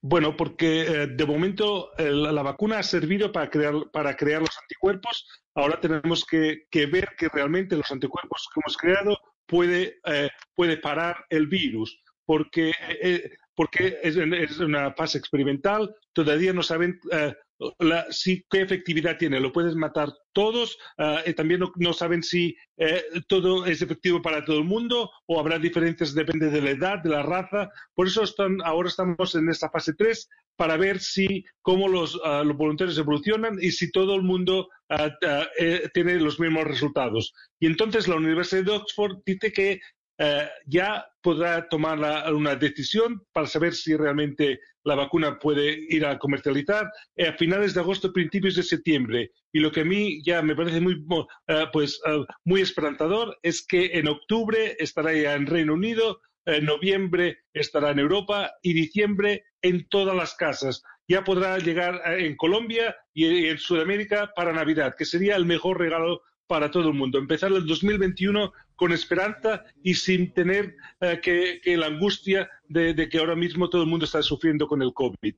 Bueno, porque eh, de momento eh, la, vacuna ha servido para crear, para crear los anticuerpos. Ahora tenemos que, que ver que realmente los anticuerpos que hemos creado puede, eh, puede parar el virus. Porque, eh, porque es, es una fase experimental, todavía no saben eh, la, si, qué efectividad tiene. Lo puedes matar todos, y también no, no saben si eh, todo es efectivo para todo el mundo o habrá diferencias, depende de la edad, de la raza. Por eso están, ahora estamos en esta fase 3 para ver si cómo los, uh, los voluntarios evolucionan y si todo el mundo uh, uh, eh, tiene los mismos resultados. Y entonces la Universidad de Oxford dice que eh, ya podrá tomar una decisión para saber si realmente la vacuna puede ir a comercializar eh, a finales de agosto, principios de septiembre. Y lo que a mí ya me parece muy, uh, pues, muy esperanzador es que en octubre estará ya en Reino Unido, en noviembre estará en Europa y diciembre en todas las casas. Ya podrá llegar eh, en Colombia y en Sudamérica para Navidad, que sería el mejor regalo para todo el mundo. Empezar el 2021 con esperanza y sin tener eh, que, que, la angustia de, de, que ahora mismo todo el mundo está sufriendo con el COVID.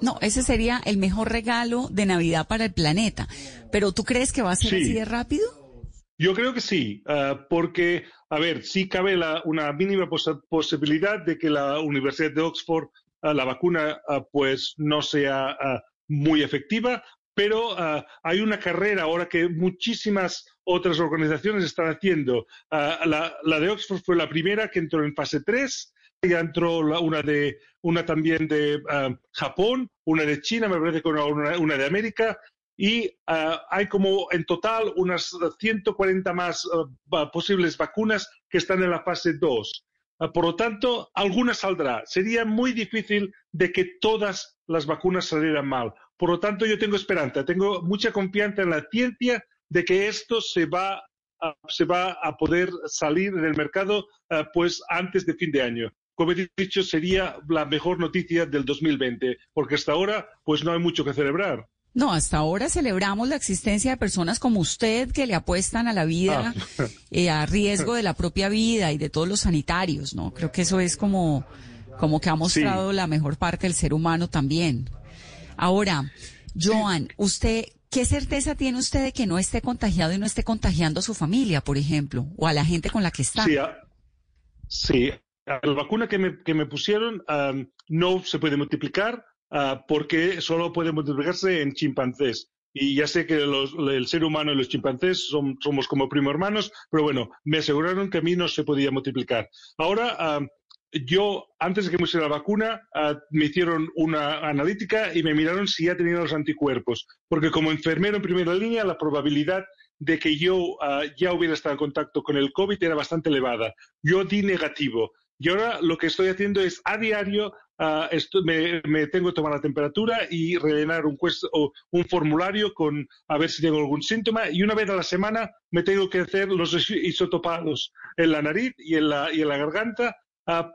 No, ese sería el mejor regalo de Navidad para el planeta. Pero ¿tú crees que va a ser sí. así de rápido? Yo creo que sí, uh, porque, a ver, sí cabe la, una mínima pos posibilidad de que la Universidad de Oxford, uh, la vacuna, uh, pues no sea muy efectiva, pero uh, hay una carrera ahora que muchísimas otras organizaciones están haciendo. Uh, la, de Oxford fue la primera que entró en fase 3, ya entró una, de, una también de uh, Japón, una de China, me parece que una, una de América, y hay como en total unas 140 más posibles vacunas que están en la fase 2. por lo tanto, alguna saldrá. Sería muy difícil de que todas las vacunas salieran mal. Por lo tanto, yo tengo esperanza, tengo mucha confianza en la ciencia de que esto se va a, se va a poder salir en el mercado uh, pues antes de fin de año. Como he dicho, sería la mejor noticia del 2020, porque hasta ahora pues no hay mucho que celebrar. No, hasta ahora celebramos la existencia de personas como usted que le apuestan a la vida, ah. eh, a riesgo de la propia vida y de todos los sanitarios, ¿no? Creo que eso es como, como que ha mostrado sí. la mejor parte del ser humano también. Ahora, Joan, ¿usted ¿qué certeza tiene usted de que no esté contagiado y no esté contagiando a su familia, por ejemplo, o a la gente con la que está? Sí, la vacuna que me, que me pusieron am, no se puede multiplicar ah, porque solo puede multiplicarse en chimpancés. Y ya sé que los- el ser humano y los chimpancés somos como primo hermanos, pero bueno, me aseguraron que a mí no se podía multiplicar. Ahora, yo, antes de que me pusiera la vacuna, ah, me hicieron una analítica y me miraron si ya tenía los anticuerpos. Porque como enfermero en primera línea, la probabilidad de que yo ah, ya hubiera estado en contacto con el COVID era bastante elevada. Yo di negativo. Y ahora lo que estoy haciendo es a diario esto- me, tengo que tomar la temperatura y rellenar un, un formulario con a ver si tengo algún síntoma y una vez a la semana me tengo que hacer los is- isotopados en la nariz y en la, y en la garganta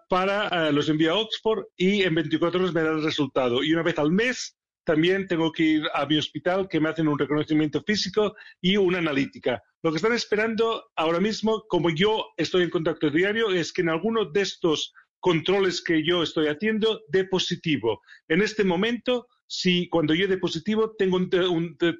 para ah, los envío a Oxford y en 24 horas me da el resultado. Y una vez al mes también tengo que ir a mi hospital que me hacen un reconocimiento físico y una analítica. Lo que están esperando ahora mismo, como yo estoy en contacto diario, es que en alguno de estos controles que yo estoy haciendo dé positivo. En este momento, si cuando yo dé positivo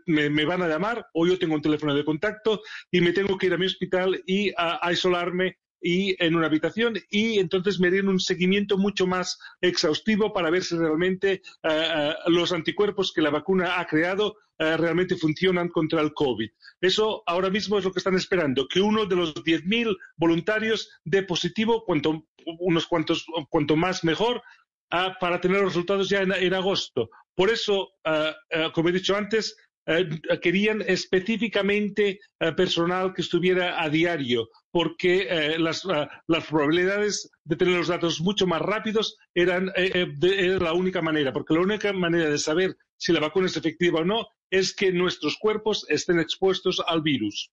me van a llamar o yo tengo un teléfono de contacto y me tengo que ir a mi hospital y a, a isolarme y en una habitación y entonces me den un seguimiento mucho más exhaustivo para ver si realmente eh, los anticuerpos que la vacuna ha creado eh, realmente funcionan contra el COVID. Eso ahora mismo es lo que están esperando, que uno de los 10.000 voluntarios dé positivo, cuanto, unos cuantos, cuanto más mejor, ah, para tener los resultados ya en, en agosto. Por eso, ah, ah, como he dicho antes, eh, querían específicamente eh, personal que estuviera a diario, porque eh, las, las probabilidades de tener los datos mucho más rápidos eran era la única manera, porque la única manera de saber si la vacuna es efectiva o no es que nuestros cuerpos estén expuestos al virus.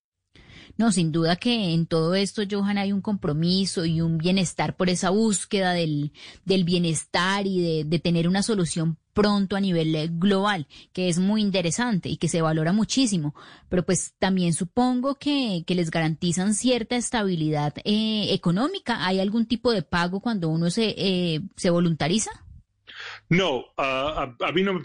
No, sin duda que en todo esto, Johan, hay un compromiso y un bienestar por esa búsqueda del, del bienestar y de, de tener una solución pronto a nivel eh, global, que es muy interesante y que se valora muchísimo. Pero pues también supongo que, que les garantizan cierta estabilidad eh, económica. ¿Hay algún tipo de pago cuando uno se, eh, se voluntariza? No, ah, a, mí no me,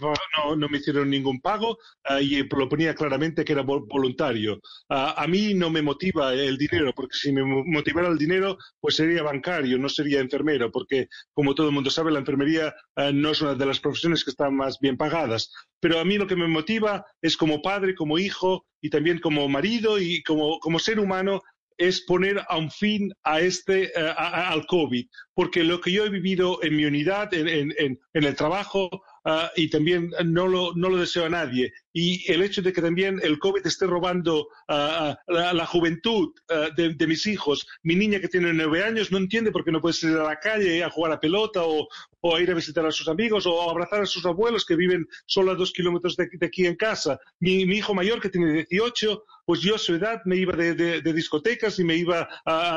no, me hicieron ningún pago ah, y lo ponía claramente que era vol- voluntario. Ah, a mí no me motiva el dinero, porque si me mo- motivara el dinero, pues sería bancario, no sería enfermero, porque como todo el mundo sabe, la enfermería no es una de las profesiones que están más bien pagadas. Pero a mí lo que me motiva es como padre, como hijo y también como marido y como, como ser humano es poner a un fin a este, eh, a- a- al COVID, porque lo que yo he vivido en mi unidad, en, en- en- en el trabajo, ah, y también no lo, no lo deseo a nadie. Y el hecho de que también el COVID esté robando ah, la, la juventud ah, de, de mis hijos, mi niña que tiene nueve años no entiende por qué no puede salir a la calle a jugar a pelota o, o a ir a visitar a sus amigos o a abrazar a sus abuelos que viven solo a dos kilómetros de, de aquí en casa. Mi, mi hijo mayor que tiene 18, pues yo a su edad me iba de, discotecas y me iba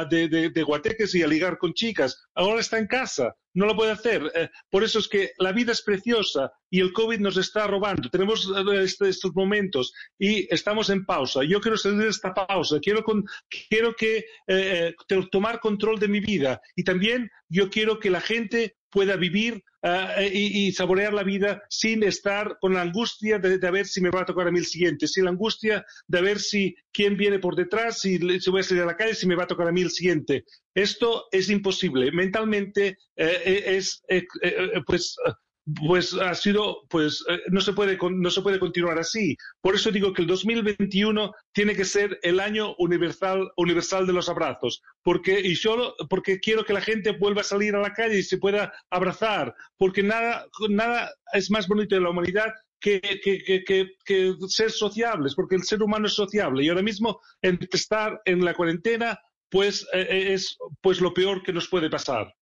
de, guateques y a ligar con chicas. Ahora está en casa, no lo puede hacer. Eh, por eso es que la vida es preciosa y el COVID nos está robando. Tenemos eh, este- estos momentos y estamos en pausa. Yo quiero salir de esta pausa, quiero, con- quiero que, eh, tomar control de mi vida y también yo quiero que la gente pueda vivir ah, y, y saborear la vida sin estar con la angustia de, de ver si me va a tocar a mí el siguiente, sin la angustia de ver si quién viene por detrás, si, si voy a salir a la calle, si me va a tocar a mí el siguiente. Esto es imposible. Mentalmente eh, es, eh, eh, pues, eh, pues ha sido, pues eh, no se puede, no se puede continuar así. Por eso digo que el 2021 tiene que ser el año universal, universal de los abrazos, porque y solo porque quiero que la gente vuelva a salir a la calle y se pueda abrazar, porque nada, nada es más bonito de la humanidad que, que, ser sociables, porque el ser humano es sociable y ahora mismo estar en la cuarentena pues eh, es pues lo peor que nos puede pasar.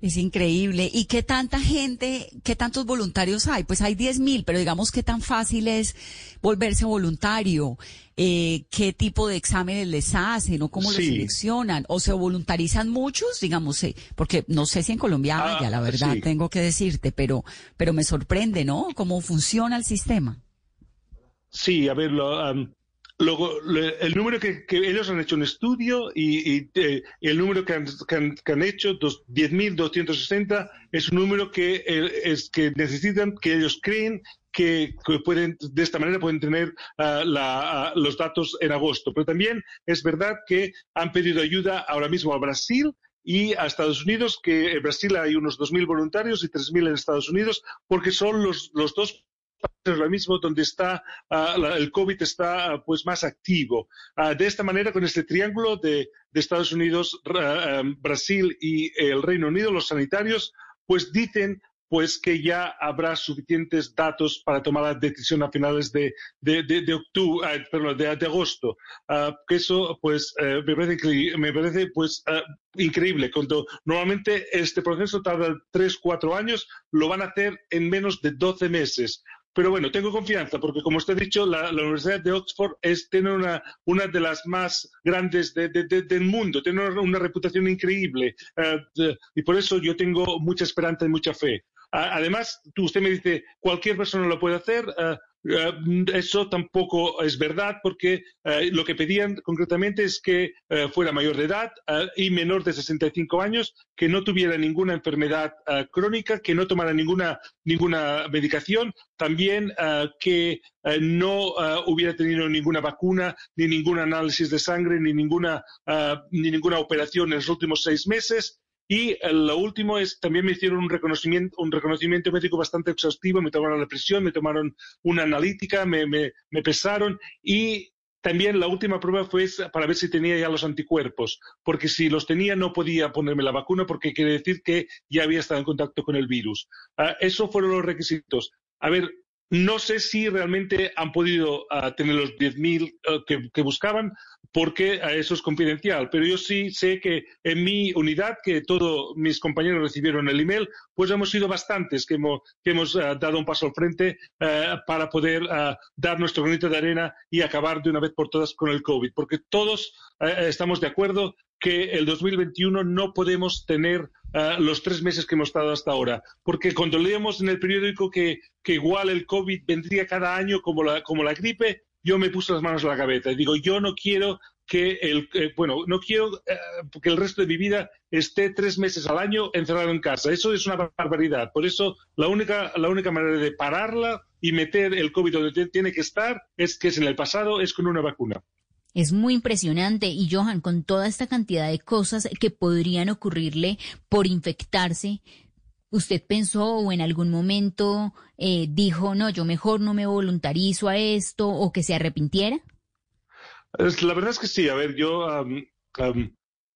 Es increíble. ¿Y qué tanta gente, qué tantos voluntarios hay? Pues hay 10 mil, pero digamos qué tan fácil es volverse voluntario, eh, qué tipo de exámenes les hacen o cómo los Sí. seleccionan, o se voluntarizan muchos, digamos, eh, porque no sé si en Colombia Ah, haya, la verdad, sí. tengo que decirte, pero, pero me sorprende, ¿no? Cómo funciona el sistema. Sí, a ver, lo, am, luego, el número que, que ellos han hecho un estudio y, eh, el número que han, que han, que han hecho, dos- 10.260, es un número que, eh, es, que necesitan, que ellos creen que, pueden, de esta manera pueden tener los datos en agosto. Pero también es verdad que han pedido ayuda ahora mismo a Brasil y a Estados Unidos, que en Brasil hay unos 2.000 voluntarios y 3.000 en Estados Unidos, porque son los, los dos ahora mismo donde está ah, el COVID está ah, pues más activo. Ah, de esta manera, con este triángulo de, Estados Unidos, Brasil y el Reino Unido, los sanitarios, pues dicen pues que ya habrá suficientes datos para tomar la decisión a finales de, de, octubre, perdón, de, agosto. que eso, pues, eh, me parece, me parece pues, increíble. Cuando normalmente este proceso tarda tres, cuatro años, lo van a hacer en menos de 12 meses. Pero bueno, tengo confianza porque, como usted ha dicho, la, Universidad de Oxford es, tiene una, una de las más grandes del mundo, tiene una, reputación increíble eh, y por eso yo tengo mucha esperanza y mucha fe. Además, usted me dice, cualquier persona lo puede hacer. Eh, eso tampoco es verdad porque eh, lo que pedían concretamente es que eh, fuera mayor de edad y menor de 65 años, que no tuviera ninguna enfermedad crónica, que no tomara ninguna, ninguna medicación, también que no hubiera tenido ninguna vacuna, ni ningún análisis de sangre, ni ninguna, ni ninguna operación en los últimos seis meses y eh, lo último es, también me hicieron un reconocimiento, médico bastante exhaustivo, me tomaron la presión, me tomaron una analítica, me pesaron y también la última prueba fue para ver si tenía ya los anticuerpos, porque si los tenía no podía ponerme la vacuna porque quiere decir que ya había estado en contacto con el virus. Uh, esos fueron los requisitos. A ver, no sé si realmente han podido uh, tener los 10.000 uh, que, que, buscaban, porque eso es confidencial. Pero yo sí sé que en mi unidad, que todos mis compañeros recibieron el email, pues hemos sido bastantes que hemos, uh, dado un paso al frente para poder dar nuestro granito de arena y acabar de una vez por todas con el COVID. Porque todos estamos de acuerdo que el 2021 no podemos tener los tres meses que hemos estado hasta ahora. Porque cuando leemos en el periódico que, que igual el COVID vendría cada año como la, como la gripe, yo me puse las manos en la cabeza y digo, yo no quiero que el, eh, bueno, no quiero eh, que el resto de mi vida esté tres meses al año encerrado en casa. Eso es una barbaridad. Por eso la única, la única manera de pararla y meter el COVID donde tiene que estar es que es en el pasado, es con una vacuna. Es muy impresionante y Johan, con toda esta cantidad de cosas que podrían ocurrirle por infectarse, ¿Usted pensó o en algún momento eh, dijo, no, yo mejor no me voluntarizo a esto o que se arrepintiera? La verdad es que sí. A ver, yo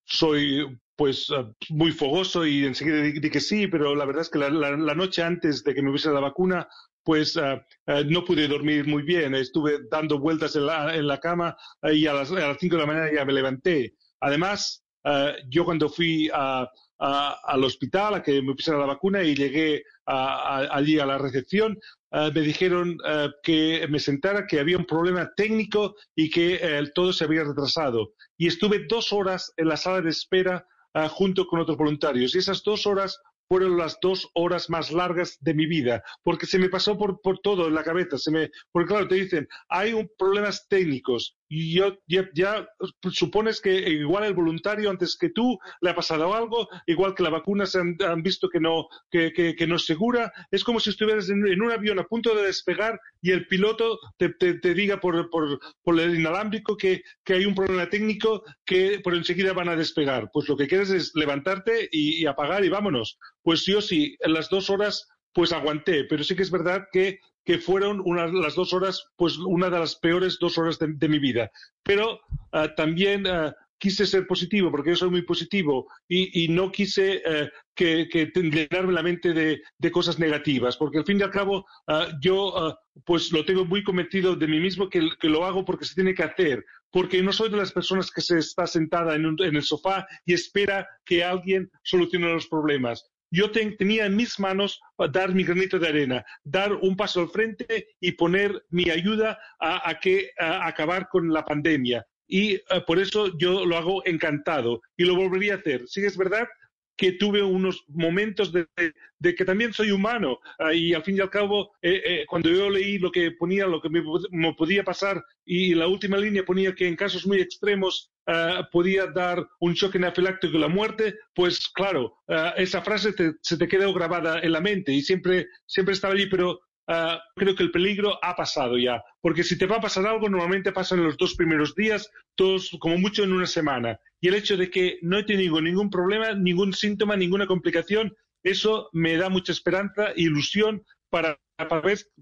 soy pues muy fogoso y enseguida dije que sí, pero la verdad es que la, noche antes de que me hubiese la vacuna, pues ah, ah, no pude dormir muy bien. Estuve dando vueltas en la, en la cama y a las, a las 5 de la mañana ya me levanté. Además, ah, yo cuando fui al hospital a que me pusieran la vacuna y llegué allí a la recepción. Me dijeron que me sentara, que había un problema técnico y que eh, todo se había retrasado. Y estuve dos horas en la sala de espera junto con otros voluntarios. Y esas dos horas fueron las dos horas más largas de mi vida, porque se me pasó por, por todo en la cabeza. Se me, porque claro, te dicen, hay problemas técnicos, y yo ya, supones que igual el voluntario antes que tú le ha pasado algo, igual que la vacuna se han, visto que no, que, que, no es segura, es como si estuvieras en, un avión a punto de despegar y el piloto te, te, diga por, por, por, el inalámbrico que, que, hay un problema técnico que por enseguida van a despegar. Pues lo que quieres es levantarte y, apagar y vámonos. Pues yo sí, en las dos horas pues aguanté, pero sí que es verdad que que fueron las dos horas, pues una de las peores dos horas de, mi vida. Pero ah, también ah, quise ser positivo, porque yo soy muy positivo, y, no quise uh, que, que, llenarme la mente de, cosas negativas, porque al fin y al cabo yo pues lo tengo muy convencido de mí mismo que, lo hago porque se tiene que hacer, porque no soy de las personas que se está sentada en, en el sofá y espera que alguien solucione los problemas yo tenía en mis manos dar mi granito de arena, dar un paso al frente y poner mi ayuda a, que acabar con la pandemia. Y eh, por eso yo lo hago encantado y lo volvería a hacer. Sí es verdad que tuve unos momentos de, que también soy humano ah, y al fin y al cabo eh, eh, cuando yo leí lo que ponía lo que me, podía pasar y la última línea ponía que en casos muy extremos podía dar un choque anafiláctico y la muerte pues claro esa frase se te quedó grabada en la mente y siempre siempre estaba allí pero ah, creo que el peligro ha pasado ya. Porque si te va a pasar algo, normalmente pasa en los dos primeros días, todos como mucho en una semana. Y el hecho de que no he tenido ningún problema, ningún síntoma, ninguna complicación, eso me da mucha esperanza e ilusión para,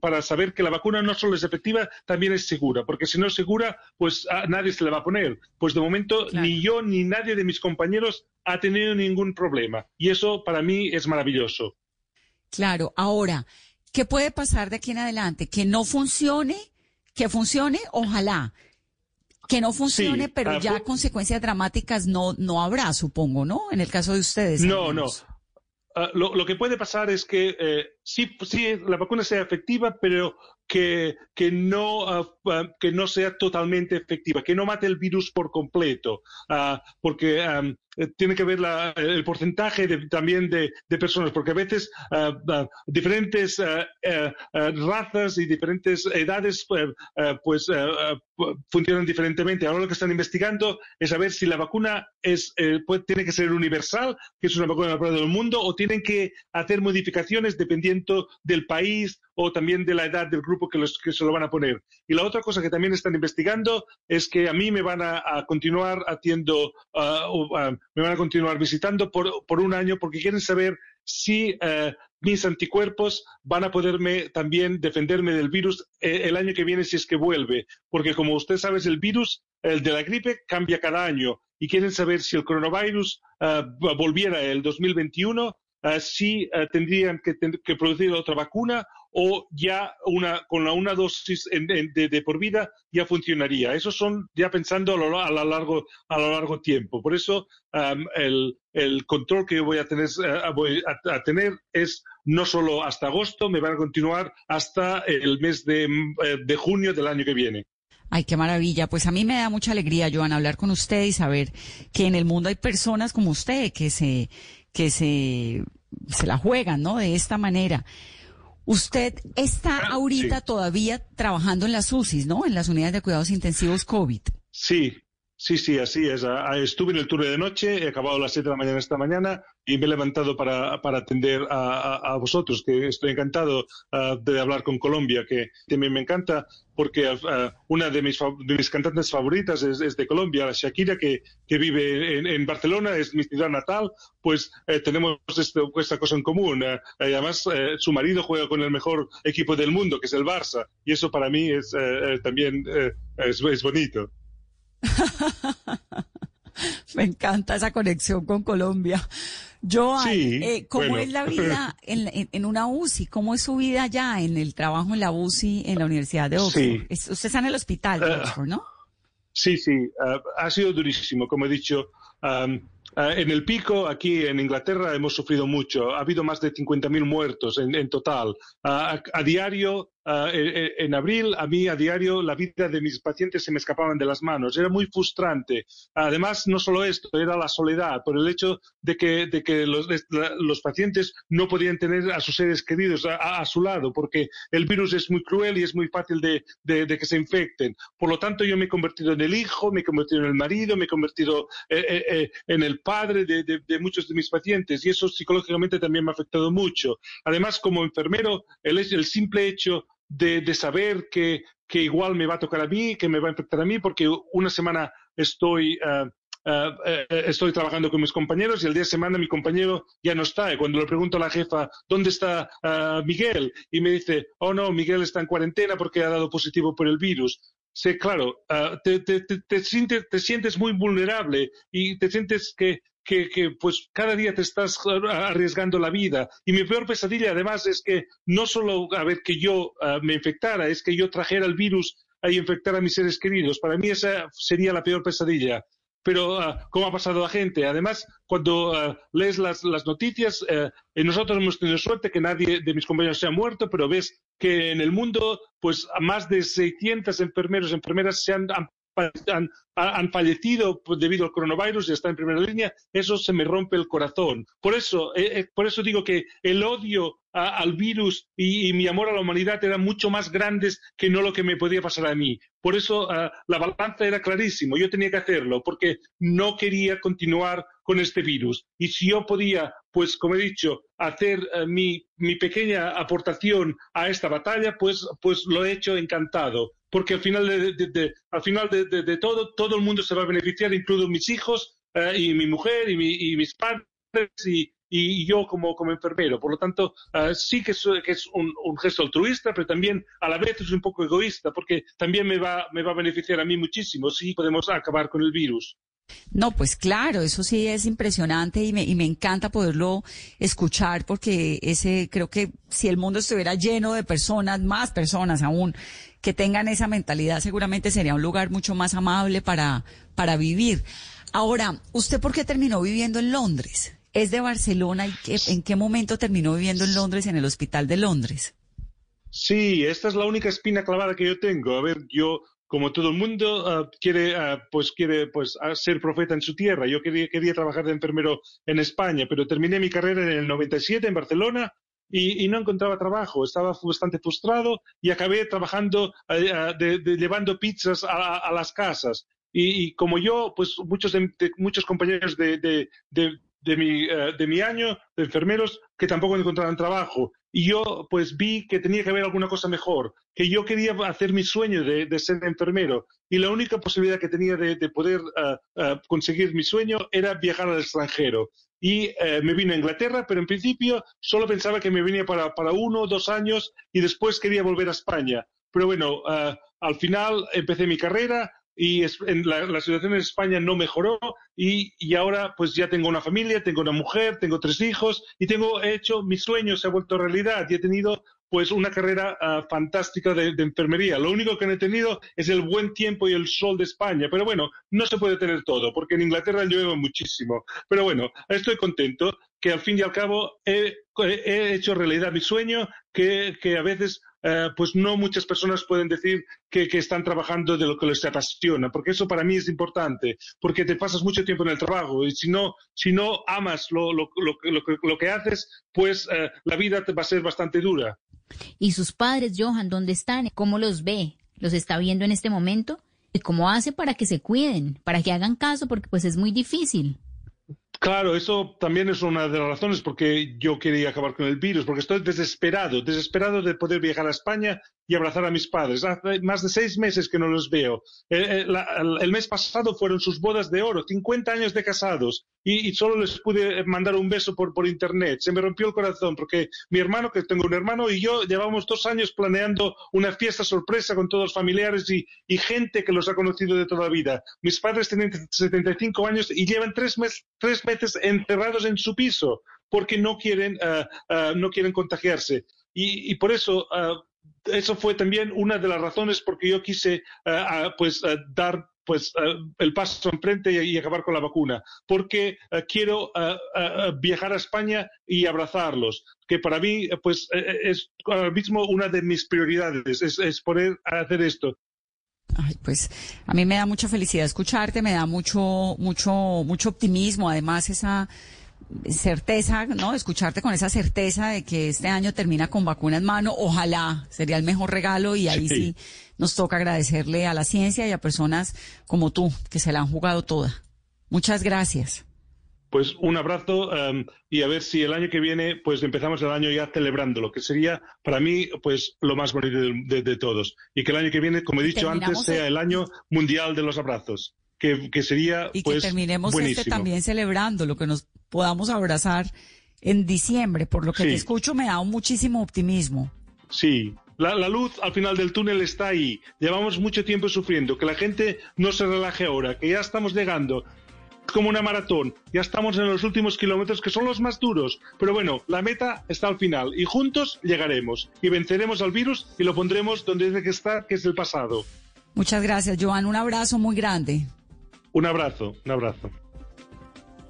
para, saber que la vacuna no solo es efectiva, también es segura, porque si no es segura, pues a nadie se la va a poner. Pues de momento ni yo ni nadie de mis compañeros ha tenido ningún problema y eso para mí es maravilloso. Claro, ahora, ¿qué puede pasar de aquí en adelante? ¿Que no funcione? ¿Que funcione? Ojalá. Que no funcione, pero ya consecuencias dramáticas no, no habrá, supongo, ¿no? En el caso de ustedes. No, no. Ah, lo, lo que puede pasar es que eh, sí, sí, la vacuna sea efectiva, pero que, que, no, ah, que no sea totalmente efectiva, que no mate el virus por completo, porque am, eh, tiene que ver la- el porcentaje de- también de, de personas, porque a veces ah, ah, diferentes ah, razas y diferentes edades pues fu- funcionan diferentemente. Ahora lo que están investigando es saber si la vacuna es, puede- tiene que ser universal, que es una vacuna para todo el mundo, o tienen que hacer modificaciones dependiendo del país o también de la edad del grupo que, los, que se lo van a poner. Y la otra cosa que también están investigando es que a mí me van a, continuar haciendo, ah, o, ah, me van a continuar visitando por, por un año porque quieren saber si eh, mis anticuerpos van a poderme también defenderme del virus eh, el año que viene si es que vuelve. Porque como usted sabe, el virus, el de la gripe, cambia cada año. Y quieren saber si el coronavirus ah, volviera el 2021, ah, si tendrían que, que producir otra vacuna o ya una, con la, una dosis en- de, de por vida ya funcionaría. Eso son ya pensando a lo, a lo largo, a lo largo tiempo. Por eso am, el, el control que yo voy a tener, eh, voy a tener es no solo hasta agosto, me van a continuar hasta el mes de, mm, eh, de junio del año que viene. Ay, qué maravilla. Pues a mí me da mucha alegría, Joan, hablar con usted y saber que en el mundo hay personas como usted que se, que se, se la juegan, ¿no? De esta manera. Usted está ahorita sí. todavía trabajando en las UCIs, ¿no? En las unidades de cuidados intensivos COVID. Sí, sí, sí, así es. Ah, ah, Estuve en el turno de noche, he acabado las 7 de la mañana esta mañana y me he levantado para, para atender a, a- vosotros, que estoy encantado ah, de hablar con Colombia, que también me encanta porque ah, una de mis, de mis cantantes favoritas es, es de Colombia, la Shakira, que, que vive en, en Barcelona, es mi ciudad natal, pues eh, tenemos esto- esta cosa en común. Y además, eh, su marido juega con el mejor equipo del mundo, que es el Barça, y eso para mí es eh, eh, también es- es bonito. Me encanta esa conexión con Colombia. Joan, Sí, eh, ¿cómo bueno. es la vida en, en- en una UCI? ¿Cómo es su vida allá en el trabajo en la UCI en la Universidad de Oxford? Sí. Es- usted está en el hospital de Eh, Oxford, ¿no? Sí, sí, ah, ha sido durísimo, como he dicho. Ah, en el pico, aquí en Inglaterra, hemos sufrido mucho. Ha habido más de 50.000 muertos en, en total. Ah, a, a diario, ah, en, en abril, a mí a diario, la vida de mis pacientes se me escapaban de las manos. Era muy frustrante. Además, no solo esto, era la soledad, por el hecho de que, de que los, de- la- los pacientes no podían tener a sus seres queridos a, a- a su lado, porque el virus es muy cruel y es muy fácil de, de- que se infecten. Por lo tanto, yo me he convertido en el hijo, me he convertido en el marido, me he convertido eh, eh, eh, en el padre de, muchos de mis pacientes y eso psicológicamente también me ha afectado mucho. Además, como enfermero, el, el simple hecho de, saber que, que igual me va a tocar a mí, que me va a infectar a mí, porque una semana estoy... ah, ah, eh, estoy trabajando con mis compañeros y el día de semana mi compañero ya no está. Y cuando le pregunto a la jefa, ¿dónde está ah, Miguel? Y me dice, oh no, Miguel está en cuarentena porque ha dado positivo por el virus. Sí, claro, te- te- te sientes, te sientes muy vulnerable y te sientes que, que, pues cada día te estás ah, arriesgando la vida. Y mi peor pesadilla además es que no solo a ver que yo ah, me infectara, es que yo trajera el virus a infectar a mis seres queridos. Para mí esa sería la peor pesadilla. Pero, ah, ¿cómo ha pasado la gente? Además, cuando lees las, las noticias, y nosotros hemos tenido suerte que nadie de mis compañeros se ha muerto, pero ves que en el mundo, pues, a más de 600 enfermeros y enfermeras se han- han fallecido pues, debido al coronavirus y están en primera línea. Eso se me rompe el corazón. Por eso, eh, eh, por eso digo que el odio a- al virus y, y mi amor a la humanidad eran mucho más grandes que no lo que me podía pasar a mí. Por eso ah, la balanza era clarísimo, yo tenía que hacerlo porque no quería continuar con este virus. Y si yo podía, pues como he dicho, hacer eh, mi, mi pequeña aportación a esta batalla, pues, pues lo he hecho encantado. Porque al final de, de- de- al final de- de todo, todo el mundo se va a beneficiar, incluido mis hijos eh, y mi mujer y, mi- y mis padres y, y yo como, como enfermero. Por lo tanto, eh, sí que es, que es un, un gesto altruista, pero también a la vez es un poco egoísta, porque también me va, me va a beneficiar a mí muchísimo si podemos acabar con el virus. No, pues claro, eso sí es impresionante y me, y me encanta poderlo escuchar porque ese, creo que si el mundo estuviera lleno de personas, más personas aún, que tengan esa mentalidad, seguramente sería un lugar mucho más amable para, para vivir. Ahora, ¿usted por qué terminó viviendo en Londres? ¿Es de Barcelona y qué- en qué momento terminó viviendo en Londres, en el hospital de Londres? Sí, esta es la única espina clavada que yo tengo. A ver, yo, como todo el mundo, ah, quiere, ah, pues quiere, pues, ah, ser profeta en su tierra. Yo quería, quería trabajar de enfermero en España, pero terminé mi carrera en el 97 en Barcelona y, no encontraba trabajo. Estaba bastante frustrado y acabé trabajando, llevando pizzas a, las casas. Y, como yo, pues muchos, de- muchos compañeros de, de, mi, eh, de mi año, de enfermeros, que tampoco encontraban trabajo. Y yo, pues vi que tenía que haber alguna cosa mejor, que yo quería hacer mi sueño de, de ser enfermero. Y la única posibilidad que tenía de, de poder ah, ah, conseguir mi sueño era viajar al extranjero. Y eh, me vine a Inglaterra, pero en principio solo pensaba que me venía para, para uno o dos años y después quería volver a España. Pero bueno, al final empecé mi carrera y es- la, situación en España no mejoró y, y ahora pues ya tengo una familia, tengo una mujer, tengo tres hijos y tengo he hecho mi sueño se ha vuelto realidad y he tenido pues una carrera ah, fantástica de, de enfermería. Lo único que no he tenido es el buen tiempo y el sol de España, pero bueno, no se puede tener todo porque en Inglaterra llueve muchísimo. Pero bueno, estoy contento que al fin y al cabo he, he hecho realidad mi sueño que, que a veces eh, pues no muchas personas pueden decir que, que están trabajando de lo que les apasiona, porque eso para mí es importante, porque te pasas mucho tiempo en el trabajo y si no, si no amas lo, lo, lo, lo que- que haces, pues eh, la vida te va a ser bastante dura. ¿Y sus padres, Johan, dónde están? ¿Cómo los ve? ¿Los está viendo en este momento? ¿Y cómo hace para que se cuiden, para que hagan caso? Porque pues es muy difícil. Claro, eso también es una de las razones por que yo quería acabar con el virus, porque estoy desesperado, desesperado de poder viajar a España y abrazar a mis padres. Hace más de seis meses que no los veo. Eh, eh, la- el, mes pasado fueron sus bodas de oro, 50 años de casados, y, y solo les pude mandar un beso por, por internet. Se me rompió el corazón porque mi hermano, que tengo un hermano, y yo llevamos dos años planeando una fiesta sorpresa con todos los familiares y, y gente que los ha conocido de toda la vida. Mis padres tienen 75 años y llevan tres, mes- tres meses encerrados en su piso porque no quieren, ah, ah, no quieren contagiarse. Y, y por eso, ah, eso fue también una de las razones por que yo quise ah, pues, ah, dar pues ah, el paso enfrente y, y acabar con la vacuna, porque quiero viajar a España y abrazarlos, que para mí eh, pues eh, es ahora mismo una de mis prioridades, es, es poder hacer esto. Ay, pues a mí me da mucha felicidad escucharte, me da mucho, mucho, mucho optimismo, además esa certeza, ¿no? Escucharte con esa certeza de que este año termina con vacuna en mano, ojalá sería el mejor regalo y ahí sí, Sí. nos toca agradecerle a la ciencia y a personas como tú que se la han jugado toda. Muchas gracias. Pues un abrazo um, y a ver si el año que viene pues empezamos el año ya celebrándolo, que sería para mí pues lo más bonito de, de- de todos. Y que el año que viene, como he dicho antes, sea el- el año mundial de los abrazos, que, que sería Y que pues terminemos buenísimo. este también celebrando lo que nos podamos abrazar en diciembre. Por lo que Sí. te escucho me da un muchísimo optimismo. Sí, la, la luz al final del túnel está ahí. Llevamos mucho tiempo sufriendo. Que la gente no se relaje ahora, que ya estamos llegando. Como una maratón, ya estamos en los últimos kilómetros que son los más duros. Pero bueno, la meta está al final y juntos llegaremos y venceremos al virus y lo pondremos donde tiene que estar, que es el pasado. Muchas gracias, Joan. Un abrazo muy grande. Un abrazo, un abrazo.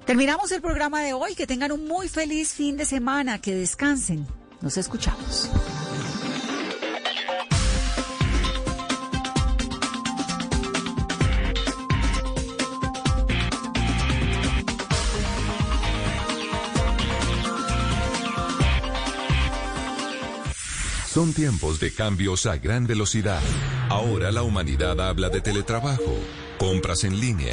Terminamos el programa de hoy. Que tengan un muy feliz fin de semana. Que descansen. Nos escuchamos. Son tiempos de cambios a gran velocidad. Ahora la humanidad habla de teletrabajo, compras en línea,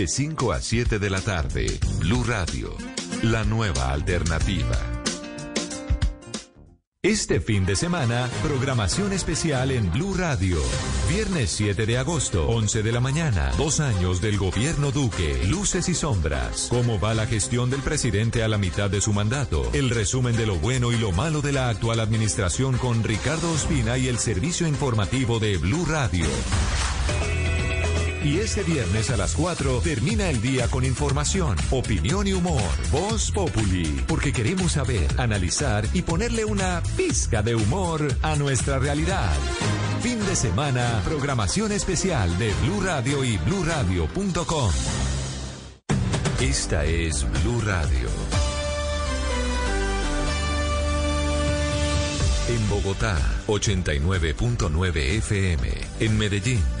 De 5 a 7 de la tarde, Blue Radio, la nueva alternativa. Este fin de semana, programación especial en Blue Radio. Viernes 7 de agosto, 11 de la mañana. Dos años del gobierno Duque. Luces y sombras. ¿Cómo va la gestión del presidente a la mitad de su mandato? El resumen de lo bueno y lo malo de la actual administración con Ricardo Ospina y el servicio informativo de Blue Radio. Y este viernes a las 4 termina el día con información, opinión y humor. Voz Populi. Porque queremos saber, analizar y ponerle una pizca de humor a nuestra realidad. Fin de semana, programación especial de Blue Radio y bluradio.com. Esta es Blue Radio. En Bogotá, 89.9 FM. En Medellín.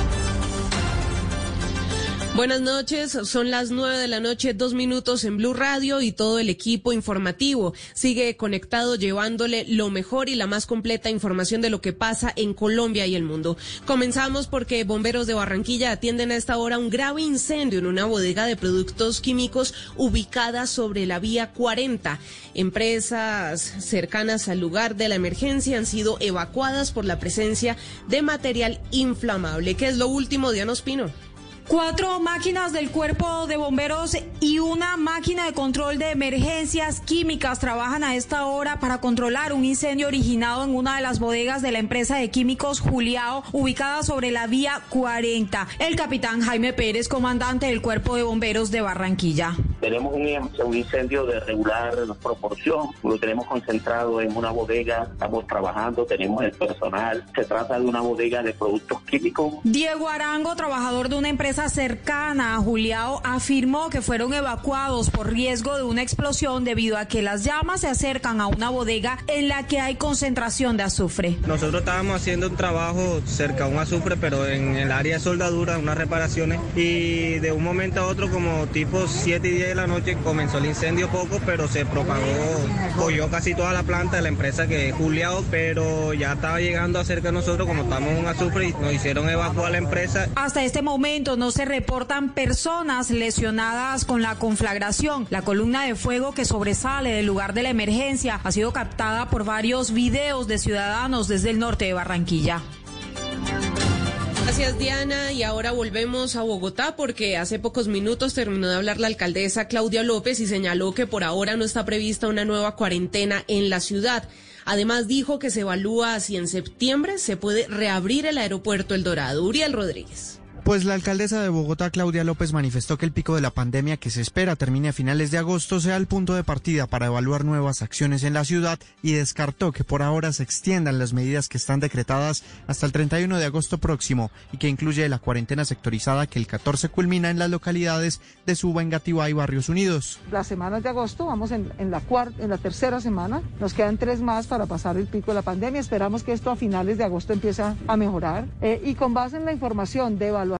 Buenas noches, son las nueve de la noche, dos minutos en Blue Radio y todo el equipo informativo sigue conectado llevándole lo mejor y la más completa información de lo que pasa en Colombia y el mundo. Comenzamos porque bomberos de Barranquilla atienden a esta hora un grave incendio en una bodega de productos químicos ubicada sobre la vía 40. Empresas cercanas al lugar de la emergencia han sido evacuadas por la presencia de material inflamable. ¿Qué es lo último, Diana Ospino? Cuatro máquinas del cuerpo de bomberos y una máquina de control de emergencias químicas trabajan a esta hora para controlar un incendio originado en una de las bodegas de la empresa de químicos Juliao, ubicada sobre la vía 40. El capitán Jaime Pérez, comandante del cuerpo de bomberos de Barranquilla. Tenemos un, un incendio de regular proporción, lo tenemos concentrado en una bodega, estamos trabajando, tenemos el personal. Se trata de una bodega de productos químicos. Diego Arango, trabajador de una empresa cercana a Juliao, afirmó que fueron evacuados por riesgo de una explosión debido a que las llamas se acercan a una bodega en la que hay concentración de azufre. Nosotros estábamos haciendo un trabajo cerca a un azufre, pero en el área de soldadura, unas reparaciones, y de un momento a otro, como tipo 7 y 10 de la noche, comenzó el incendio poco, pero se propagó, cogió casi toda la planta de la empresa que es Juliao, pero ya estaba llegando a cerca de nosotros, como estamos en azufre, nos hicieron evacuar la empresa. Hasta este momento no se reportan personas lesionadas con la conflagración. La columna de fuego que sobresale del lugar de la emergencia ha sido captada por varios videos de ciudadanos desde el norte de Barranquilla. Gracias Diana y ahora volvemos a Bogotá porque hace pocos minutos terminó de hablar la alcaldesa Claudia López y señaló que por ahora no está prevista una nueva cuarentena en la ciudad. Además dijo que se evalúa si en septiembre se puede reabrir el aeropuerto El Dorado. Uriel Rodríguez. Pues la alcaldesa de Bogotá, Claudia López, manifestó que el pico de la pandemia que se espera termine a finales de agosto sea el punto de partida para evaluar nuevas acciones en la ciudad y descartó que por ahora se extiendan las medidas que están decretadas hasta el 31 de agosto próximo y que incluye la cuarentena sectorizada que el 14 culmina en las localidades de Suba, Engativá y Barrios Unidos. Las semanas de agosto, vamos en, la tercera semana, nos quedan tres más para pasar el pico de la pandemia. Esperamos que esto a finales de agosto empiece a mejorar eh, y con base en la información de evaluación